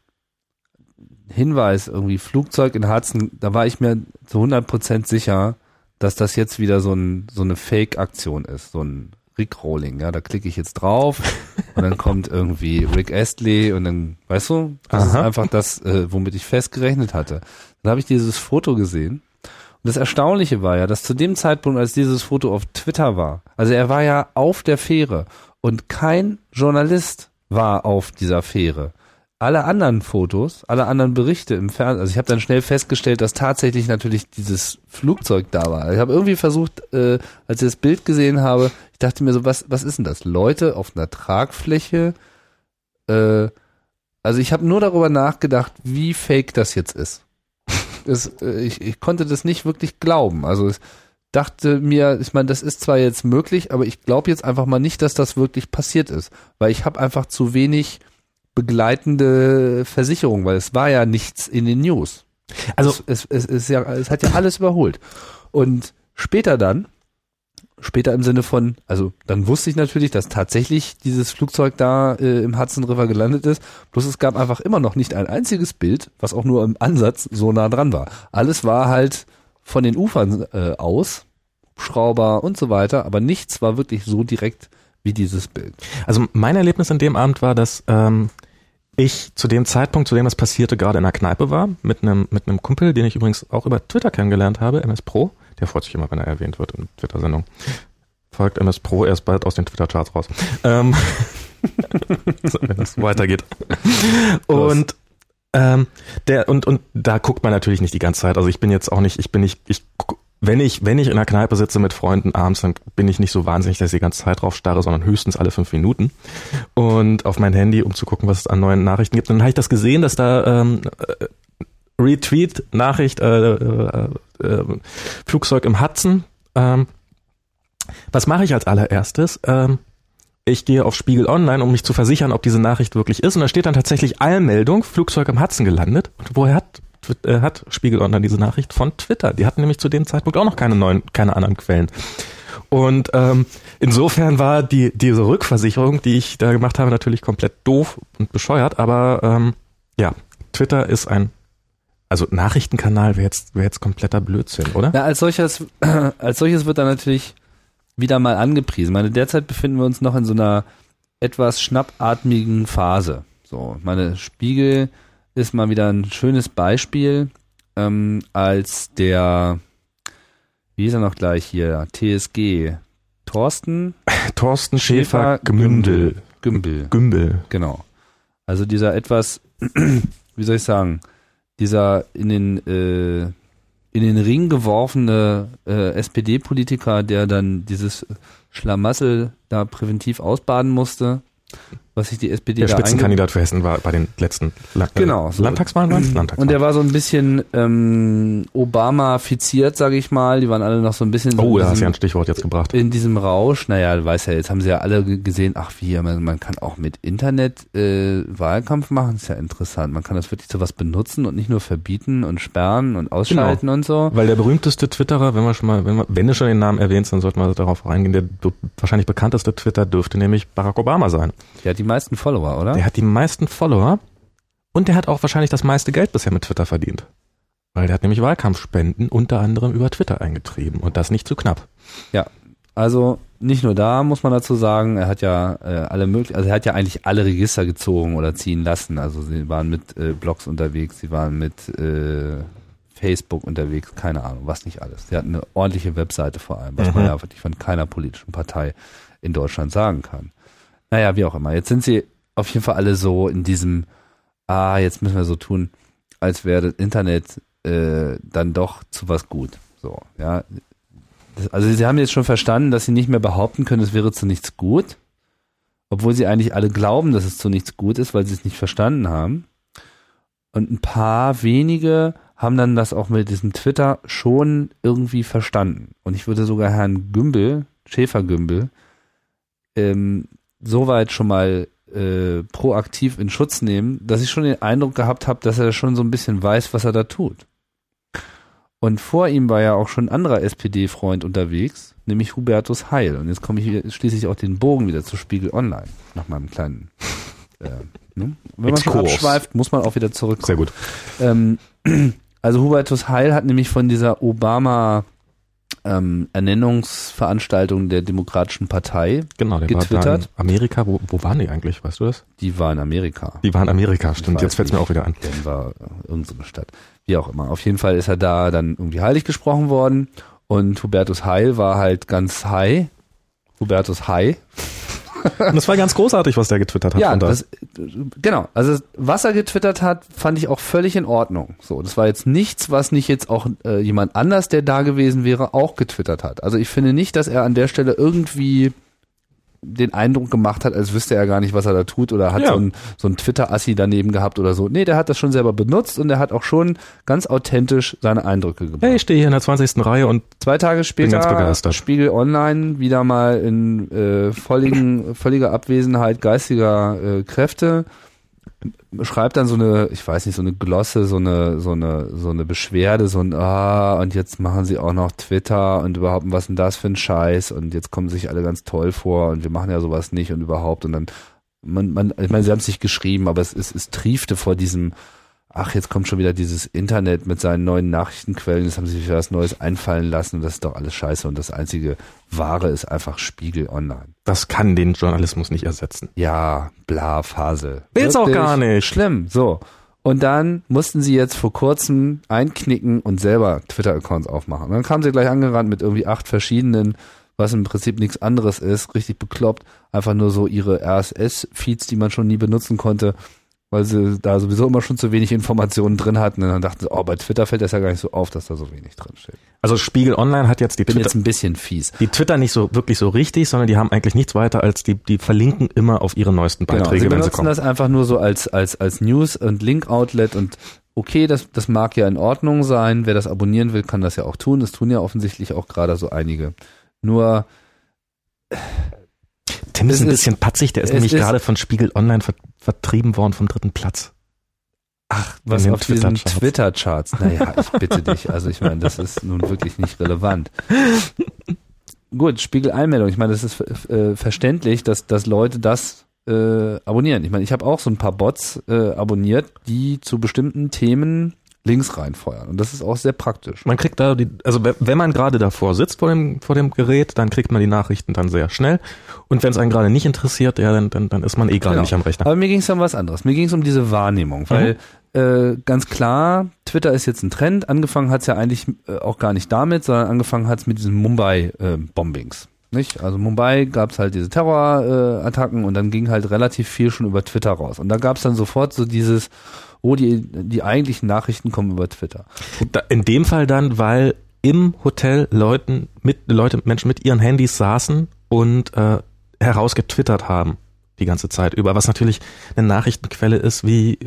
Hinweis irgendwie Flugzeug in Hudson, da war ich mir zu 100% sicher, dass das jetzt wieder so, ein, so eine Fake-Aktion ist, so ein Rick-Rolling. Ja, da klicke ich jetzt drauf und dann kommt irgendwie Rick Astley und dann, weißt du, das Aha. ist einfach das, äh, womit ich festgerechnet hatte. Dann habe ich dieses Foto gesehen und das Erstaunliche war ja, dass zu dem Zeitpunkt, als dieses Foto auf Twitter war, also er war ja auf der Fähre und kein Journalist war auf dieser Fähre. Alle anderen Fotos, alle anderen Berichte im Fernsehen, also ich habe dann schnell festgestellt, dass tatsächlich natürlich dieses Flugzeug da war. Ich habe irgendwie versucht, äh, als ich das Bild gesehen habe, ich dachte mir so, was, was ist denn das? Leute auf einer Tragfläche? Äh, also ich habe nur darüber nachgedacht, wie fake das jetzt ist es, äh, ich, ich konnte das nicht wirklich glauben. Also ich dachte mir, ich meine, das ist zwar jetzt möglich, aber ich glaube jetzt einfach mal nicht, dass das wirklich passiert ist, weil ich habe einfach zu wenig begleitende Versicherung, weil es war ja nichts in den News. Also es, es, es, ist ja, es hat ja alles überholt. Und später dann später im Sinne von, also dann wusste ich natürlich, dass tatsächlich dieses Flugzeug da äh, im Hudson River gelandet ist. Bloß es gab einfach immer noch nicht ein einziges Bild, was auch nur im Ansatz so nah dran war. Alles war halt von den Ufern äh, aus, Schrauber und so weiter, aber nichts war wirklich so direkt wie dieses Bild. Also mein Erlebnis an dem Abend war, dass ähm, ich zu dem Zeitpunkt, zu dem das passierte, gerade in einer Kneipe war, mit einem mit einem Kumpel, den ich übrigens auch über Twitter kennengelernt habe, MS Pro. Der freut sich immer, wenn er erwähnt wird in Twitter-Sendung. Folgt MS Pro erst bald aus den Twitter-Charts raus. Ähm, [LAUGHS] wenn das weitergeht. Und ähm, der und und da guckt man natürlich nicht die ganze Zeit. Also ich bin jetzt auch nicht, ich bin nicht, ich wenn ich wenn ich in einer Kneipe sitze mit Freunden abends, dann bin ich nicht so wahnsinnig, dass ich die ganze Zeit drauf starre, sondern höchstens alle fünf Minuten und auf mein Handy, um zu gucken, was es an neuen Nachrichten gibt. Und dann habe ich das gesehen, dass da ähm, Retweet, Nachricht, äh, äh, äh, Flugzeug im Hudson. Ähm, was mache ich als allererstes? Ähm, ich gehe auf Spiegel Online, um mich zu versichern, ob diese Nachricht wirklich ist. Und da steht dann tatsächlich Allmeldung, Flugzeug im Hudson gelandet. Und woher hat Twi- äh, hat Spiegel Online diese Nachricht von Twitter. Die hatten nämlich zu dem Zeitpunkt auch noch keine neuen, keine anderen Quellen. Und ähm, insofern war die diese Rückversicherung, die ich da gemacht habe, natürlich komplett doof und bescheuert. Aber ähm, ja, Twitter ist ein also Nachrichtenkanal wäre jetzt wäre jetzt kompletter Blödsinn, oder? Na, als solches, [CLEARS THROAT] als solches wird da natürlich wieder mal angepriesen. Ich meine, derzeit befinden wir uns noch in so einer etwas schnappatmigen Phase. So, meine Spiegel ist mal wieder ein schönes Beispiel, ähm, als der, wie ist er noch gleich hier, TSG, Thorsten [LAUGHS] Thorsten Schäfer Gmündel. Gümbel, Gümbel. genau. Also dieser etwas, [CLEARS THROAT] wie soll ich sagen, dieser in den äh, in den Ring geworfene äh, SPD-Politiker, der dann dieses Schlamassel da präventiv ausbaden musste, was sich die SPD Der Spitzenkandidat für Hessen war bei den letzten La Genau, äh, so. Landtagswahlen. waren's? Landtagswahlen. Und der war so ein bisschen ähm, Obama-fiziert, sage ich mal. Die waren alle noch so ein bisschen so oh, in da hast du diesem- ja ein Stichwort jetzt gebracht. in diesem Rausch, naja, du weißt ja, jetzt haben sie ja alle ge- gesehen, ach wie, man, man kann auch mit Internet äh, Wahlkampf machen, ist ja interessant. Man kann das wirklich zu was benutzen und nicht nur verbieten und sperren und ausschalten und so. Weil der berühmteste Twitterer, wenn wir schon mal, wenn, wenn du schon den Namen erwähnst, dann sollten wir darauf reingehen. Der wahrscheinlich bekannteste Twitter dürfte nämlich Barack Obama sein. Hat die meisten Follower, oder? Der hat die meisten Follower und der hat auch wahrscheinlich das meiste Geld bisher mit Twitter verdient. Weil der hat nämlich Wahlkampfspenden unter anderem über Twitter eingetrieben und das nicht zu knapp. Also nicht nur da muss man dazu sagen, er hat ja äh, alle möglichen, also er hat ja eigentlich alle Register gezogen oder ziehen lassen. Also sie waren mit äh, Blogs unterwegs, sie waren mit äh, Facebook unterwegs, keine Ahnung, was nicht alles. Sie hatten eine ordentliche Webseite vor allem, was man Mhm. ja wirklich von keiner politischen Partei in Deutschland sagen kann. Naja, wie auch immer. Jetzt sind sie auf jeden Fall alle so in diesem, ah, jetzt müssen wir so tun, als wäre das Internet äh, dann doch zu was gut. So, ja. Das, also sie haben jetzt schon verstanden, dass sie nicht mehr behaupten können, es wäre zu nichts gut, obwohl sie eigentlich alle glauben, dass es zu nichts gut ist, weil sie es nicht verstanden haben. Und ein paar wenige haben dann das auch mit diesem Twitter schon irgendwie verstanden. Und ich würde sogar Herrn Gümbel, Schäfer Gümbel, ähm, soweit schon mal äh, proaktiv in Schutz nehmen, dass ich schon den Eindruck gehabt habe, dass er schon so ein bisschen weiß, was er da tut. Und vor ihm war ja auch schon ein anderer SPD-Freund unterwegs, nämlich Hubertus Heil. Und jetzt komme ich hier, schließe ich auch den Bogen wieder zu Spiegel Online, nach meinem kleinen. Äh, ne? Wenn man schon abschweift, muss man auch wieder zurückkommen. Sehr gut. Ähm, [CLEARS THROAT] also Hubertus Heil hat nämlich von dieser Obama ähm, Ernennungsveranstaltung der Demokratischen Partei, Genau, der war Getwittert. Amerika. Wo, wo waren die eigentlich? Weißt du das? die war in Amerika. Die waren in Amerika, stimmt. Jetzt fällt's mir nicht. auch wieder an. Denver, äh, irgendeine Stadt. Wie auch immer. Auf jeden Fall ist er da dann irgendwie heilig gesprochen worden und Hubertus Heil war halt ganz high. Hubertus High. Und das war ganz großartig, was der getwittert hat. Ja, von da. das, genau. Also was er getwittert hat, fand ich auch völlig in Ordnung. So, das war jetzt nichts, was nicht jetzt auch äh, jemand anders, der da gewesen wäre, auch getwittert hat. Also ich finde nicht, dass er an der Stelle irgendwie den Eindruck gemacht hat, als wüsste er gar nicht, was er da tut oder hat Ja. so ein, so Twitter-Assi daneben gehabt oder so. Nee, der hat das schon selber benutzt und der hat auch schon ganz authentisch seine Eindrücke gebracht. hey, ich stehe hier in der 20. Reihe und Zwei Tage Bin später ganz begeistert. Spiegel Online wieder mal in äh, völligen, völliger Abwesenheit geistiger äh, Kräfte schreibt dann so eine, ich weiß nicht, so eine Glosse, so eine, so eine, so eine Beschwerde, so ein, ah, und jetzt machen sie auch noch Twitter und überhaupt, was denn das für ein Scheiß? Und jetzt kommen sich alle ganz toll vor und wir machen ja sowas nicht und überhaupt. Und dann, man, man, ich meine, sie haben es nicht geschrieben, aber es, es, es triefte vor diesem, ach, jetzt kommt schon wieder dieses Internet mit seinen neuen Nachrichtenquellen, jetzt haben sie sich was Neues einfallen lassen und das ist doch alles scheiße und das einzige Wahre ist einfach Spiegel Online. das kann den Journalismus nicht ersetzen. Ja, bla, Phase. Will's auch gar nicht. Schlimm, so. Und dann mussten sie jetzt vor kurzem einknicken und selber Twitter-Accounts aufmachen. Und dann kamen sie gleich angerannt mit irgendwie acht verschiedenen, was im Prinzip nichts anderes ist, richtig bekloppt. Einfach nur so ihre RSS-Feeds, die man schon nie benutzen konnte, weil sie da sowieso immer schon zu wenig Informationen drin hatten. Und dann dachten sie, oh, bei Twitter fällt das ja gar nicht so auf, dass da so wenig drin steht. Also Spiegel Online hat jetzt die Bin Twitter, jetzt ein bisschen fies. die Twitter nicht so wirklich so richtig, sondern die haben eigentlich nichts weiter als die, die verlinken immer auf ihre neuesten Genau, Beiträge, sie wenn sie kommen. das einfach nur so als, als, als News- und Link-Outlet und okay, das, das mag ja in Ordnung sein. Wer das abonnieren will, kann das ja auch tun. Das tun ja offensichtlich auch gerade so einige. Nur, Tim ist ein bisschen patzig, der ist nämlich ist- gerade von Spiegel Online ver vertrieben worden vom dritten Platz. Ach, was auf diesen Twitter-Charts. Naja, ich bitte [LAUGHS] dich. Also ich meine, das ist nun wirklich nicht relevant. Gut, Spiegel-Einmeldung. Ich meine, das ist äh, verständlich, dass, dass Leute das äh, abonnieren. Ich meine, ich habe auch so ein paar Bots äh, abonniert, die zu bestimmten Themen Links reinfeuern. Und das ist auch sehr praktisch. Man kriegt da die, also wenn man gerade davor sitzt vor dem, vor dem Gerät, dann kriegt man die Nachrichten dann sehr schnell. Und wenn es einen gerade nicht interessiert, ja, dann, dann, dann ist man eh gerade genau. nicht am Rechner. Aber mir ging es um was anderes. Mir ging es um diese Wahrnehmung, weil mhm. äh, ganz klar, Twitter ist jetzt ein Trend. Angefangen hat es ja eigentlich äh, auch gar nicht damit, sondern angefangen hat es mit diesen Mumbai-Bombings. Äh, nicht? Also Mumbai gab es halt diese Terrorattacken äh, und dann ging halt relativ viel schon über Twitter raus. Und da gab es dann sofort so dieses, oh, die, die eigentlichen Nachrichten kommen über Twitter. In dem Fall dann, weil im Hotel Leuten mit Leute Menschen mit ihren Handys saßen und äh, herausgetwittert haben die ganze Zeit über, was natürlich eine Nachrichtenquelle ist, wie,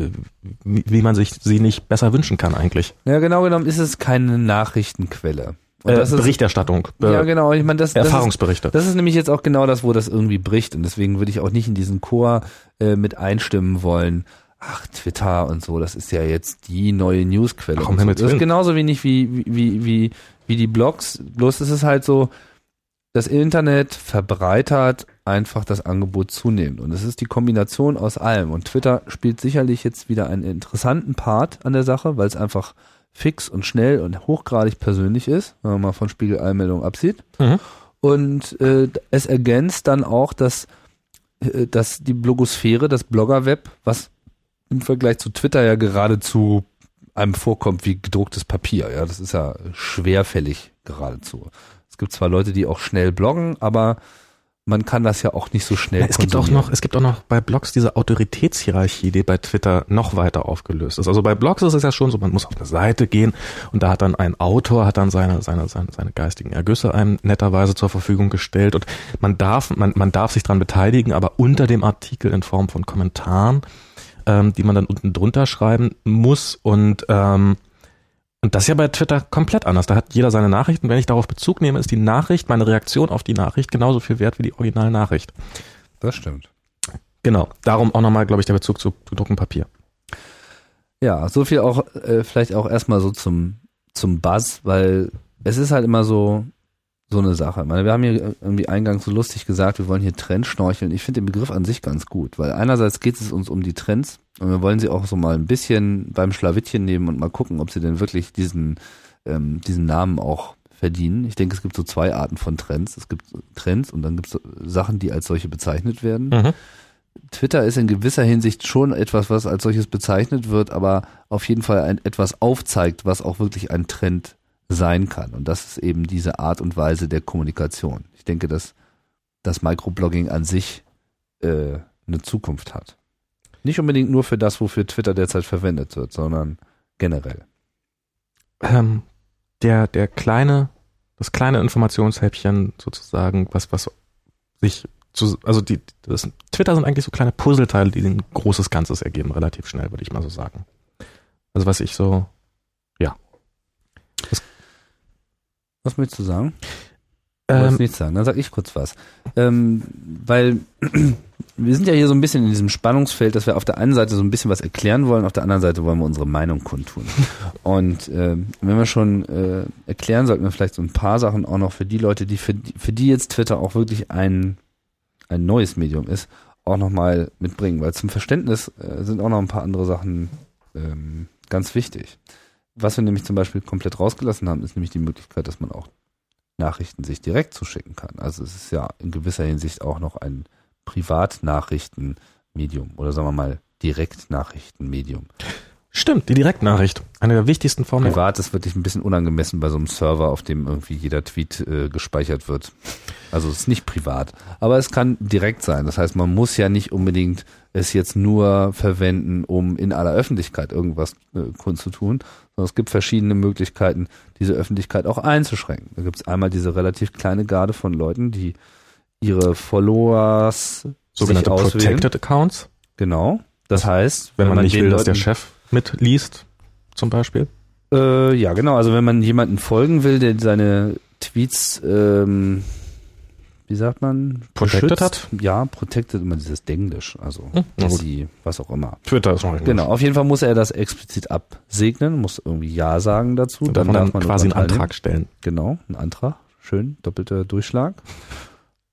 wie, wie man sich sie nicht besser wünschen kann eigentlich. Ja, genau genommen ist es keine Nachrichtenquelle. Äh, Berichterstattung. Ist, ja, genau. Ich meine, das, Erfahrungsberichte. Das ist, das ist nämlich jetzt auch genau das, wo das irgendwie bricht. Und deswegen würde ich auch nicht in diesen Chor äh, mit einstimmen wollen ach, Twitter und so, das ist ja jetzt die neue Newsquelle. Ach, so. Das ist genauso wenig wie, wie, wie, wie die Blogs. Bloß ist es halt so, das Internet verbreitert einfach das Angebot zunehmend. Und es ist die Kombination aus allem. Und Twitter spielt sicherlich jetzt wieder einen interessanten Part an der Sache, weil es einfach fix und schnell und hochgradig persönlich ist, wenn man mal von Spiegel-Einmeldung absieht. Mhm. Und äh, es ergänzt dann auch, dass, äh, dass die Blogosphäre, das Bloggerweb, was im Vergleich zu Twitter ja geradezu einem vorkommt wie gedrucktes Papier. Ja, das ist ja schwerfällig geradezu. Es gibt zwar Leute, die auch schnell bloggen, aber man kann das ja auch nicht so schnell. Ja, es gibt auch noch, es gibt auch noch bei Blogs diese Autoritätshierarchie, die bei Twitter noch weiter aufgelöst ist. Also bei Blogs ist es ja schon so, man muss auf eine Seite gehen und da hat dann ein Autor hat dann seine seine seine, seine geistigen Ergüsse einem netterweise zur Verfügung gestellt und man darf man man darf sich dran beteiligen, aber unter dem Artikel in Form von Kommentaren ähm, die man dann unten drunter schreiben muss und ähm, und das ist ja bei Twitter komplett anders. Da hat jeder seine Nachrichten. Wenn ich darauf Bezug nehme, ist die Nachricht, meine Reaktion auf die Nachricht genauso viel wert wie die originale Nachricht. Das stimmt. Genau. Darum auch nochmal, glaube ich, der Bezug zu, drucken Papier. Ja, so viel auch, äh, vielleicht auch erstmal so zum, zum Buzz, weil es ist halt immer so, so eine Sache. Ich meine, wir haben hier irgendwie eingangs so lustig gesagt, wir wollen hier Trends schnorcheln. Ich finde den Begriff an sich ganz gut, weil einerseits geht es uns um die Trends und wir wollen sie auch so mal ein bisschen beim Schlawittchen nehmen und mal gucken, ob sie denn wirklich diesen, ähm, diesen Namen auch verdienen. Ich denke, es gibt so zwei Arten von Trends. Es gibt Trends und dann gibt es Sachen, die als solche bezeichnet werden. Mhm. Twitter ist in gewisser Hinsicht schon etwas, was als solches bezeichnet wird, aber auf jeden Fall ein, etwas aufzeigt, was auch wirklich ein Trend sein kann. Und das ist eben diese Art und Weise der Kommunikation. Ich denke, dass das Microblogging an sich äh, eine Zukunft hat. Nicht unbedingt nur für das, wofür Twitter derzeit verwendet wird, sondern generell. Ähm, der, der kleine, das kleine Informationshäppchen sozusagen, was, was sich zu, also die, das, Twitter sind eigentlich so kleine Puzzleteile, die ein großes Ganzes ergeben, relativ schnell, würde ich mal so sagen. Also was ich so, ja. Das was möchtest du sagen? Du ähm, nichts sagen, dann sag ich kurz was. Ähm, weil [CLEARS THROAT] wir sind ja hier so ein bisschen in diesem Spannungsfeld, dass wir auf der einen Seite so ein bisschen was erklären wollen, auf der anderen Seite wollen wir unsere Meinung kundtun. [LAUGHS] Und äh, wenn wir schon äh, erklären, sollten wir vielleicht so ein paar Sachen auch noch für die Leute, die für, für die jetzt Twitter auch wirklich ein, ein neues Medium ist, auch nochmal mitbringen, weil zum Verständnis äh, sind auch noch ein paar andere Sachen ähm, ganz wichtig. Was wir nämlich zum Beispiel komplett rausgelassen haben, ist nämlich die Möglichkeit, dass man auch Nachrichten sich direkt zuschicken kann. Also es ist ja in gewisser Hinsicht auch noch ein Privatnachrichtenmedium oder sagen wir mal Direktnachrichtenmedium. Stimmt, die Direktnachricht. Eine der wichtigsten Formen. Privat ist wirklich ein bisschen unangemessen bei so einem Server, auf dem irgendwie jeder Tweet äh, gespeichert wird. Also es ist nicht privat. Aber es kann direkt sein. Das heißt, man muss ja nicht unbedingt es jetzt nur verwenden, um in aller Öffentlichkeit irgendwas äh, kundzutun, sondern es gibt verschiedene Möglichkeiten, diese Öffentlichkeit auch einzuschränken. Da gibt es einmal diese relativ kleine Garde von Leuten, die ihre Followers sogenannte Protected Accounts. Genau. Das heißt, wenn, wenn man, man, nicht will, Leuten, dass der Chef mitliest, zum Beispiel? Äh, ja, genau. Also wenn man jemanden folgen will, der seine Tweets ähm, wie sagt man? Protected hat? Ja, protected, immer dieses Denglisch, also Hm, na gut. SI, was auch immer. Twitter ist noch Genau, auf jeden Fall muss er das explizit absegnen, muss irgendwie Ja sagen dazu. Und dann darf man quasi einen. Antrag stellen. Genau, ein Antrag. Schön, doppelter Durchschlag.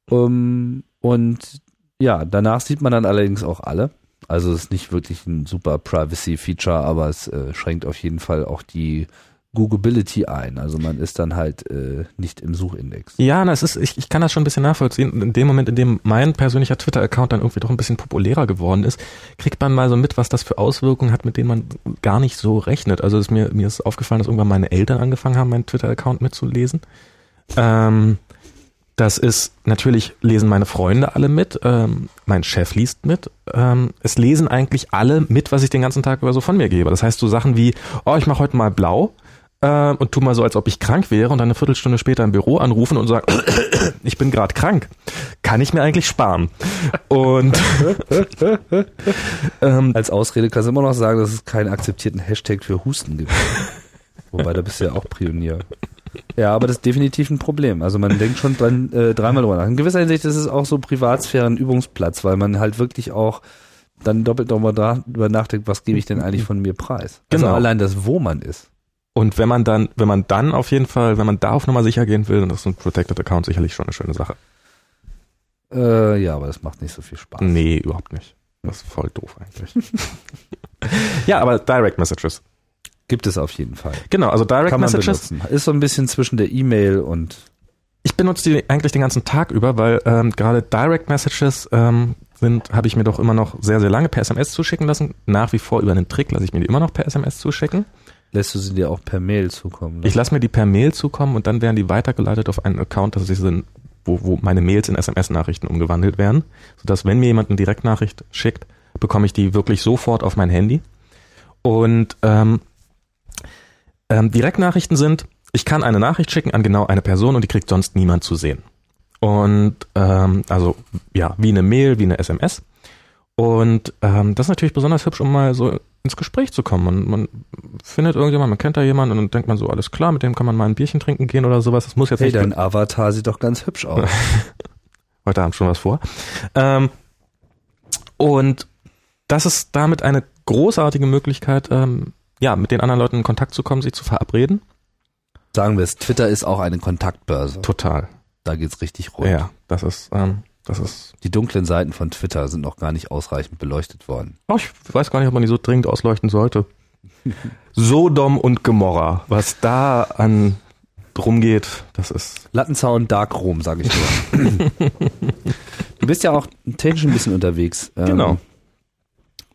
Ähm, [LAUGHS] und ja, danach sieht man dann allerdings auch alle. Also es ist nicht wirklich ein super Privacy-Feature, aber es äh, schränkt auf jeden Fall auch die Googleability ein. Also man ist dann halt äh, nicht im Suchindex. Ja, na, es ist, ich, ich kann das schon ein bisschen nachvollziehen. In dem Moment, in dem mein persönlicher Twitter-Account dann irgendwie doch ein bisschen populärer geworden ist, kriegt man mal so mit, was das für Auswirkungen hat, mit denen man gar nicht so rechnet. Also mir, mir ist aufgefallen, dass irgendwann meine Eltern angefangen haben, meinen Twitter-Account mitzulesen. Ähm, das ist, natürlich lesen meine Freunde alle mit, ähm, mein Chef liest mit. Ähm, es lesen eigentlich alle mit, was ich den ganzen Tag über so von mir gebe. Das heißt so Sachen wie, oh, ich mache heute mal blau äh, und tu mal so, als ob ich krank wäre und dann eine Viertelstunde später im Büro anrufen und sagen, [CLEARS THROAT] ich bin gerade krank. Kann ich mir eigentlich sparen. Und [LAUGHS] ähm, Als Ausrede kannst du immer noch sagen, dass es keinen akzeptierten Hashtag für Husten gibt. [LAUGHS] Wobei, da bist du ja auch Pionier. Ja, aber das ist definitiv ein Problem. Also man denkt schon dran, äh, dreimal drüber nach. In gewisser Hinsicht ist es auch so Privatsphären-Übungsplatz, weil man halt wirklich auch dann doppelt darüber da- drüber nachdenkt, was gebe ich denn eigentlich von mir preis? Also Genau. allein das, wo man ist. Und wenn man dann, wenn man dann auf jeden Fall, wenn man da auf Nummer sicher gehen will, dann ist ein Protected Account sicherlich schon eine schöne Sache. Äh, ja, aber das macht nicht so viel Spaß. Nee, überhaupt nicht. Das ist voll doof eigentlich. [LAUGHS] ja, aber Direct Messages. Gibt es auf jeden Fall. Genau, also Direct Kann man Messages. benutzen. Ist so ein bisschen zwischen der E-Mail und Ich benutze die eigentlich den ganzen Tag über, weil ähm, gerade Direct Messages ähm, sind, habe ich mir doch immer noch sehr, sehr lange per SMS zuschicken lassen. Nach wie vor über einen Trick lasse ich mir die immer noch per SMS zuschicken. Lässt du sie dir auch per Mail zukommen. ne? Ich lasse mir die per Mail zukommen und dann werden die weitergeleitet auf einen Account, dass sie sind, wo, wo meine Mails in SMS-Nachrichten umgewandelt werden, sodass wenn mir jemand eine Direktnachricht schickt, bekomme ich die wirklich sofort auf mein Handy. Und ähm, ähm, Direktnachrichten sind, ich kann eine Nachricht schicken an genau eine Person und die kriegt sonst niemand zu sehen. Und ähm, also ja, wie eine Mail, wie eine SMS. Und ähm, das ist natürlich besonders hübsch, um mal so ins Gespräch zu kommen. Man, man findet irgendjemand, man kennt da jemanden und dann denkt man so, alles klar, mit dem kann man mal ein Bierchen trinken gehen oder sowas. Das muss jetzt Hey, nicht dein Avatar sieht doch ganz hübsch aus. [LAUGHS] heute Abend schon was vor. Ähm, und das ist damit eine großartige Möglichkeit, ähm, ja, mit den anderen Leuten in Kontakt zu kommen, sich zu verabreden. Sagen wir es, Twitter ist auch eine Kontaktbörse. Total. Da geht's richtig rund. Ja, das ist, ähm, das ist. Die dunklen Seiten von Twitter sind noch gar nicht ausreichend beleuchtet worden. Oh, ich weiß gar nicht, ob man die so dringend ausleuchten sollte. [LAUGHS] Sodom und Gomorra, was da an rumgeht, das ist. Lattenzaun Darkroom, sage ich nur. [LAUGHS] du bist ja auch technisch ein bisschen unterwegs. Ähm, Genau.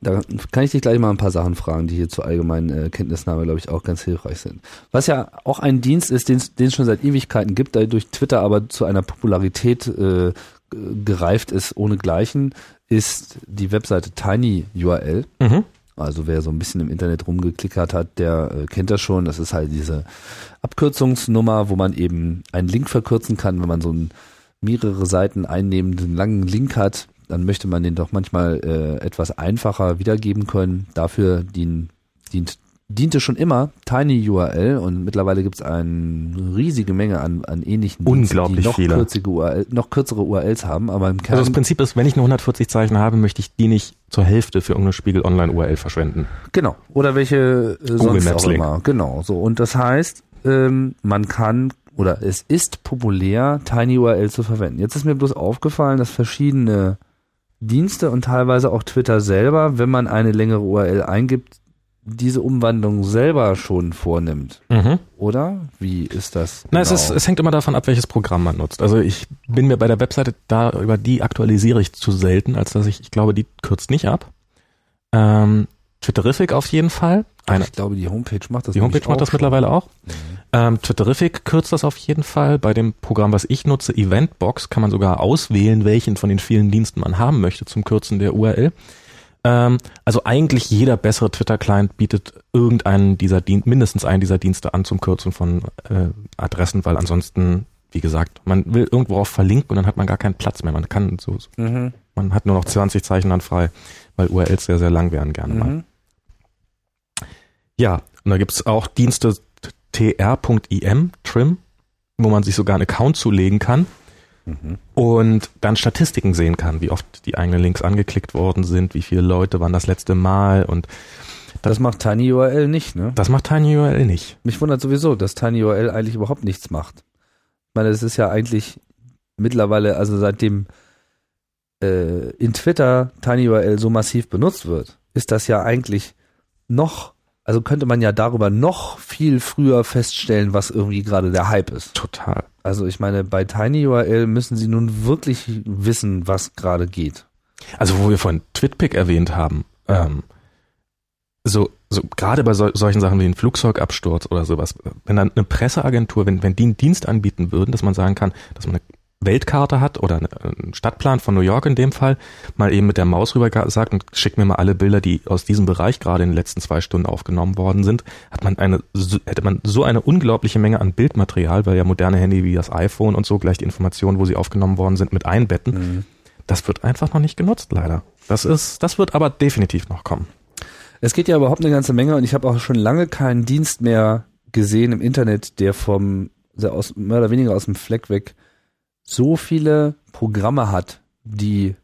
Da kann ich dich gleich mal ein paar Sachen fragen, die hier zur allgemeinen äh, Kenntnisnahme, glaube ich, auch ganz hilfreich sind. Was ja auch ein Dienst ist, den es schon seit Ewigkeiten gibt, der durch Twitter aber zu einer Popularität äh, gereift ist ohnegleichen, ist die Webseite TinyURL. Mhm. Also wer so ein bisschen im Internet rumgeklickert hat, der äh, kennt das schon. Das ist halt diese Abkürzungsnummer, wo man eben einen Link verkürzen kann, wenn man so einen mehrere Seiten einnehmenden langen Link hat, dann möchte man den doch manchmal äh, etwas einfacher wiedergeben können. Dafür dien, dient, diente schon immer TinyURL und mittlerweile gibt es eine riesige Menge an, an ähnlichen Diensten, Unglaublich die noch, kürzige URL, noch kürzere URLs haben, aber im Kern Also das Prinzip ist, wenn ich nur 140 Zeichen habe, möchte ich die nicht zur Hälfte für irgendeine Spiegel Online URL verschwenden. Genau. Oder welche äh, sonst Maps auch Link. immer. Genau. So. Und das heißt, ähm, man kann oder es ist populär, TinyURL zu verwenden. Jetzt ist mir bloß aufgefallen, dass verschiedene Dienste und teilweise auch Twitter selber, wenn man eine längere URL eingibt, diese Umwandlung selber schon vornimmt. Mhm. Oder? Wie ist das? Na, es, genau? ist, es hängt immer davon ab, welches Programm man nutzt. Also ich bin mir bei der Webseite da, über die aktualisiere ich zu selten, als dass ich, ich glaube, die kürzt nicht ab. Ähm, Twitterific auf jeden Fall. Eine, ich glaube, die Homepage macht das die Homepage macht das auch mittlerweile auch. schon. Ähm, Twitterific kürzt das auf jeden Fall. Bei dem Programm, was ich nutze, Eventbox, kann man sogar auswählen, welchen von den vielen Diensten man haben möchte zum Kürzen der URL. Ähm, also eigentlich jeder bessere Twitter-Client bietet irgendeinen dieser Dienste, mindestens einen dieser Dienste an zum Kürzen von äh, Adressen, weil ansonsten, wie gesagt, man will irgendwo auf verlinken und dann hat man gar keinen Platz mehr. Man kann so, Mhm. man hat nur noch 20 Zeichen dann frei, weil URLs sehr, sehr lang wären gerne mal. Mhm. Ja, und da gibt's auch Dienste tr.im, Trim, wo man sich sogar einen Account zulegen kann. Mhm. und dann Statistiken sehen kann, wie oft die eigenen Links angeklickt worden sind, wie viele Leute waren das letzte Mal und das, das macht TinyURL nicht, ne? Das macht TinyURL nicht. Mich wundert sowieso, dass TinyURL eigentlich überhaupt nichts macht. Ich meine, es ist ja eigentlich mittlerweile, also seitdem äh, in Twitter TinyURL so massiv benutzt wird, ist das ja eigentlich noch, also könnte man ja darüber noch viel früher feststellen, was irgendwie gerade der Hype ist. Total. Also ich meine, bei TinyURL müssen sie nun wirklich wissen, was gerade geht. Also wo wir vorhin TwitPic erwähnt haben, ja. ähm, so, so gerade bei so, solchen Sachen wie ein Flugzeugabsturz oder sowas, wenn dann eine Presseagentur, wenn, wenn die einen Dienst anbieten würden, dass man sagen kann, dass man eine Weltkarte hat oder einen Stadtplan von New York in dem Fall, mal eben mit der Maus rüber sagt und schickt mir mal alle Bilder, die aus diesem Bereich gerade in den letzten zwei Stunden aufgenommen worden sind, hat man eine, hätte man so eine unglaubliche Menge an Bildmaterial, weil ja moderne Handy wie das iPhone und so gleich die Informationen, wo sie aufgenommen worden sind, mit einbetten. Mhm. Das wird einfach noch nicht genutzt, leider. Das ist, das wird aber definitiv noch kommen. Es geht ja überhaupt eine ganze Menge und ich habe auch schon lange keinen Dienst mehr gesehen im Internet, der vom, der aus, mehr oder weniger aus dem Fleck weg so viele Programme hat, die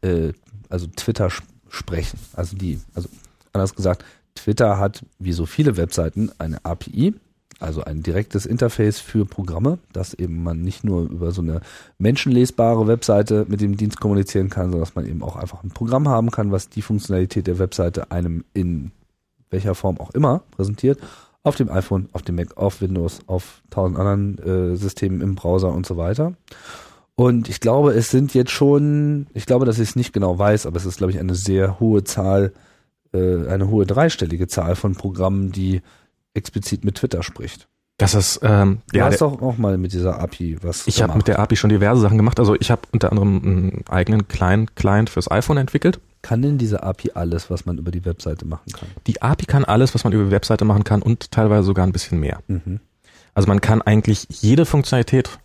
äh, also Twitter sprechen. Also die, also anders gesagt, Twitter hat wie so viele Webseiten eine API, also ein direktes Interface für Programme, dass eben man nicht nur über so eine menschenlesbare Webseite mit dem Dienst kommunizieren kann, sondern dass man eben auch einfach ein Programm haben kann, was die Funktionalität der Webseite einem in welcher Form auch immer präsentiert. Auf dem iPhone, auf dem Mac, auf Windows, auf tausend anderen äh, Systemen im Browser und so weiter. Und ich glaube, es sind jetzt schon, ich glaube, dass ich es nicht genau weiß, aber es ist, glaube ich, eine sehr hohe Zahl, äh, eine hohe dreistellige Zahl von Programmen, die explizit mit Twitter spricht. Das ist ähm, du ja, hast doch auch mal mit dieser API was. Ich habe mit der API schon diverse Sachen gemacht. Also ich habe unter anderem einen eigenen kleinen Client fürs iPhone entwickelt. Kann denn diese API alles, was man über die Webseite machen kann? Die API kann alles, was man über die Webseite machen kann und teilweise sogar ein bisschen mehr. Mhm. Also man kann eigentlich jede Funktionalität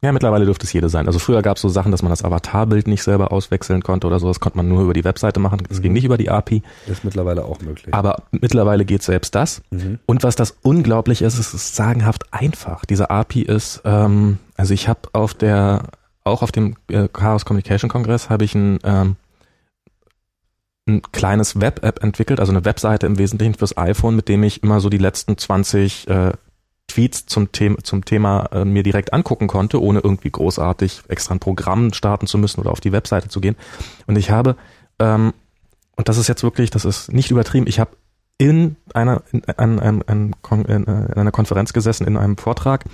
ja, mittlerweile dürfte es jede sein. Also früher gab es so Sachen, dass man das Avatarbild nicht selber auswechseln konnte oder so. Das konnte man nur über die Webseite machen. Das mhm. ging nicht über die API. Ist mittlerweile auch möglich. Aber mittlerweile geht selbst das. Mhm. Und was das unglaublich ist, ist es sagenhaft einfach. Diese API ist, ähm, also ich habe auf der, auch auf dem äh, Chaos Communication Kongress habe ich ein, ähm, ein kleines Web-App entwickelt, also eine Webseite im Wesentlichen fürs iPhone, mit dem ich immer so die letzten 20 äh, Tweets zum Thema, zum Thema äh, mir direkt angucken konnte, ohne irgendwie großartig extra ein Programm starten zu müssen oder auf die Webseite zu gehen. Und ich habe, ähm, und das ist jetzt wirklich, das ist nicht übertrieben, ich habe in einer, in, in, in, in, einer Konferenz gesessen, in einem Vortrag,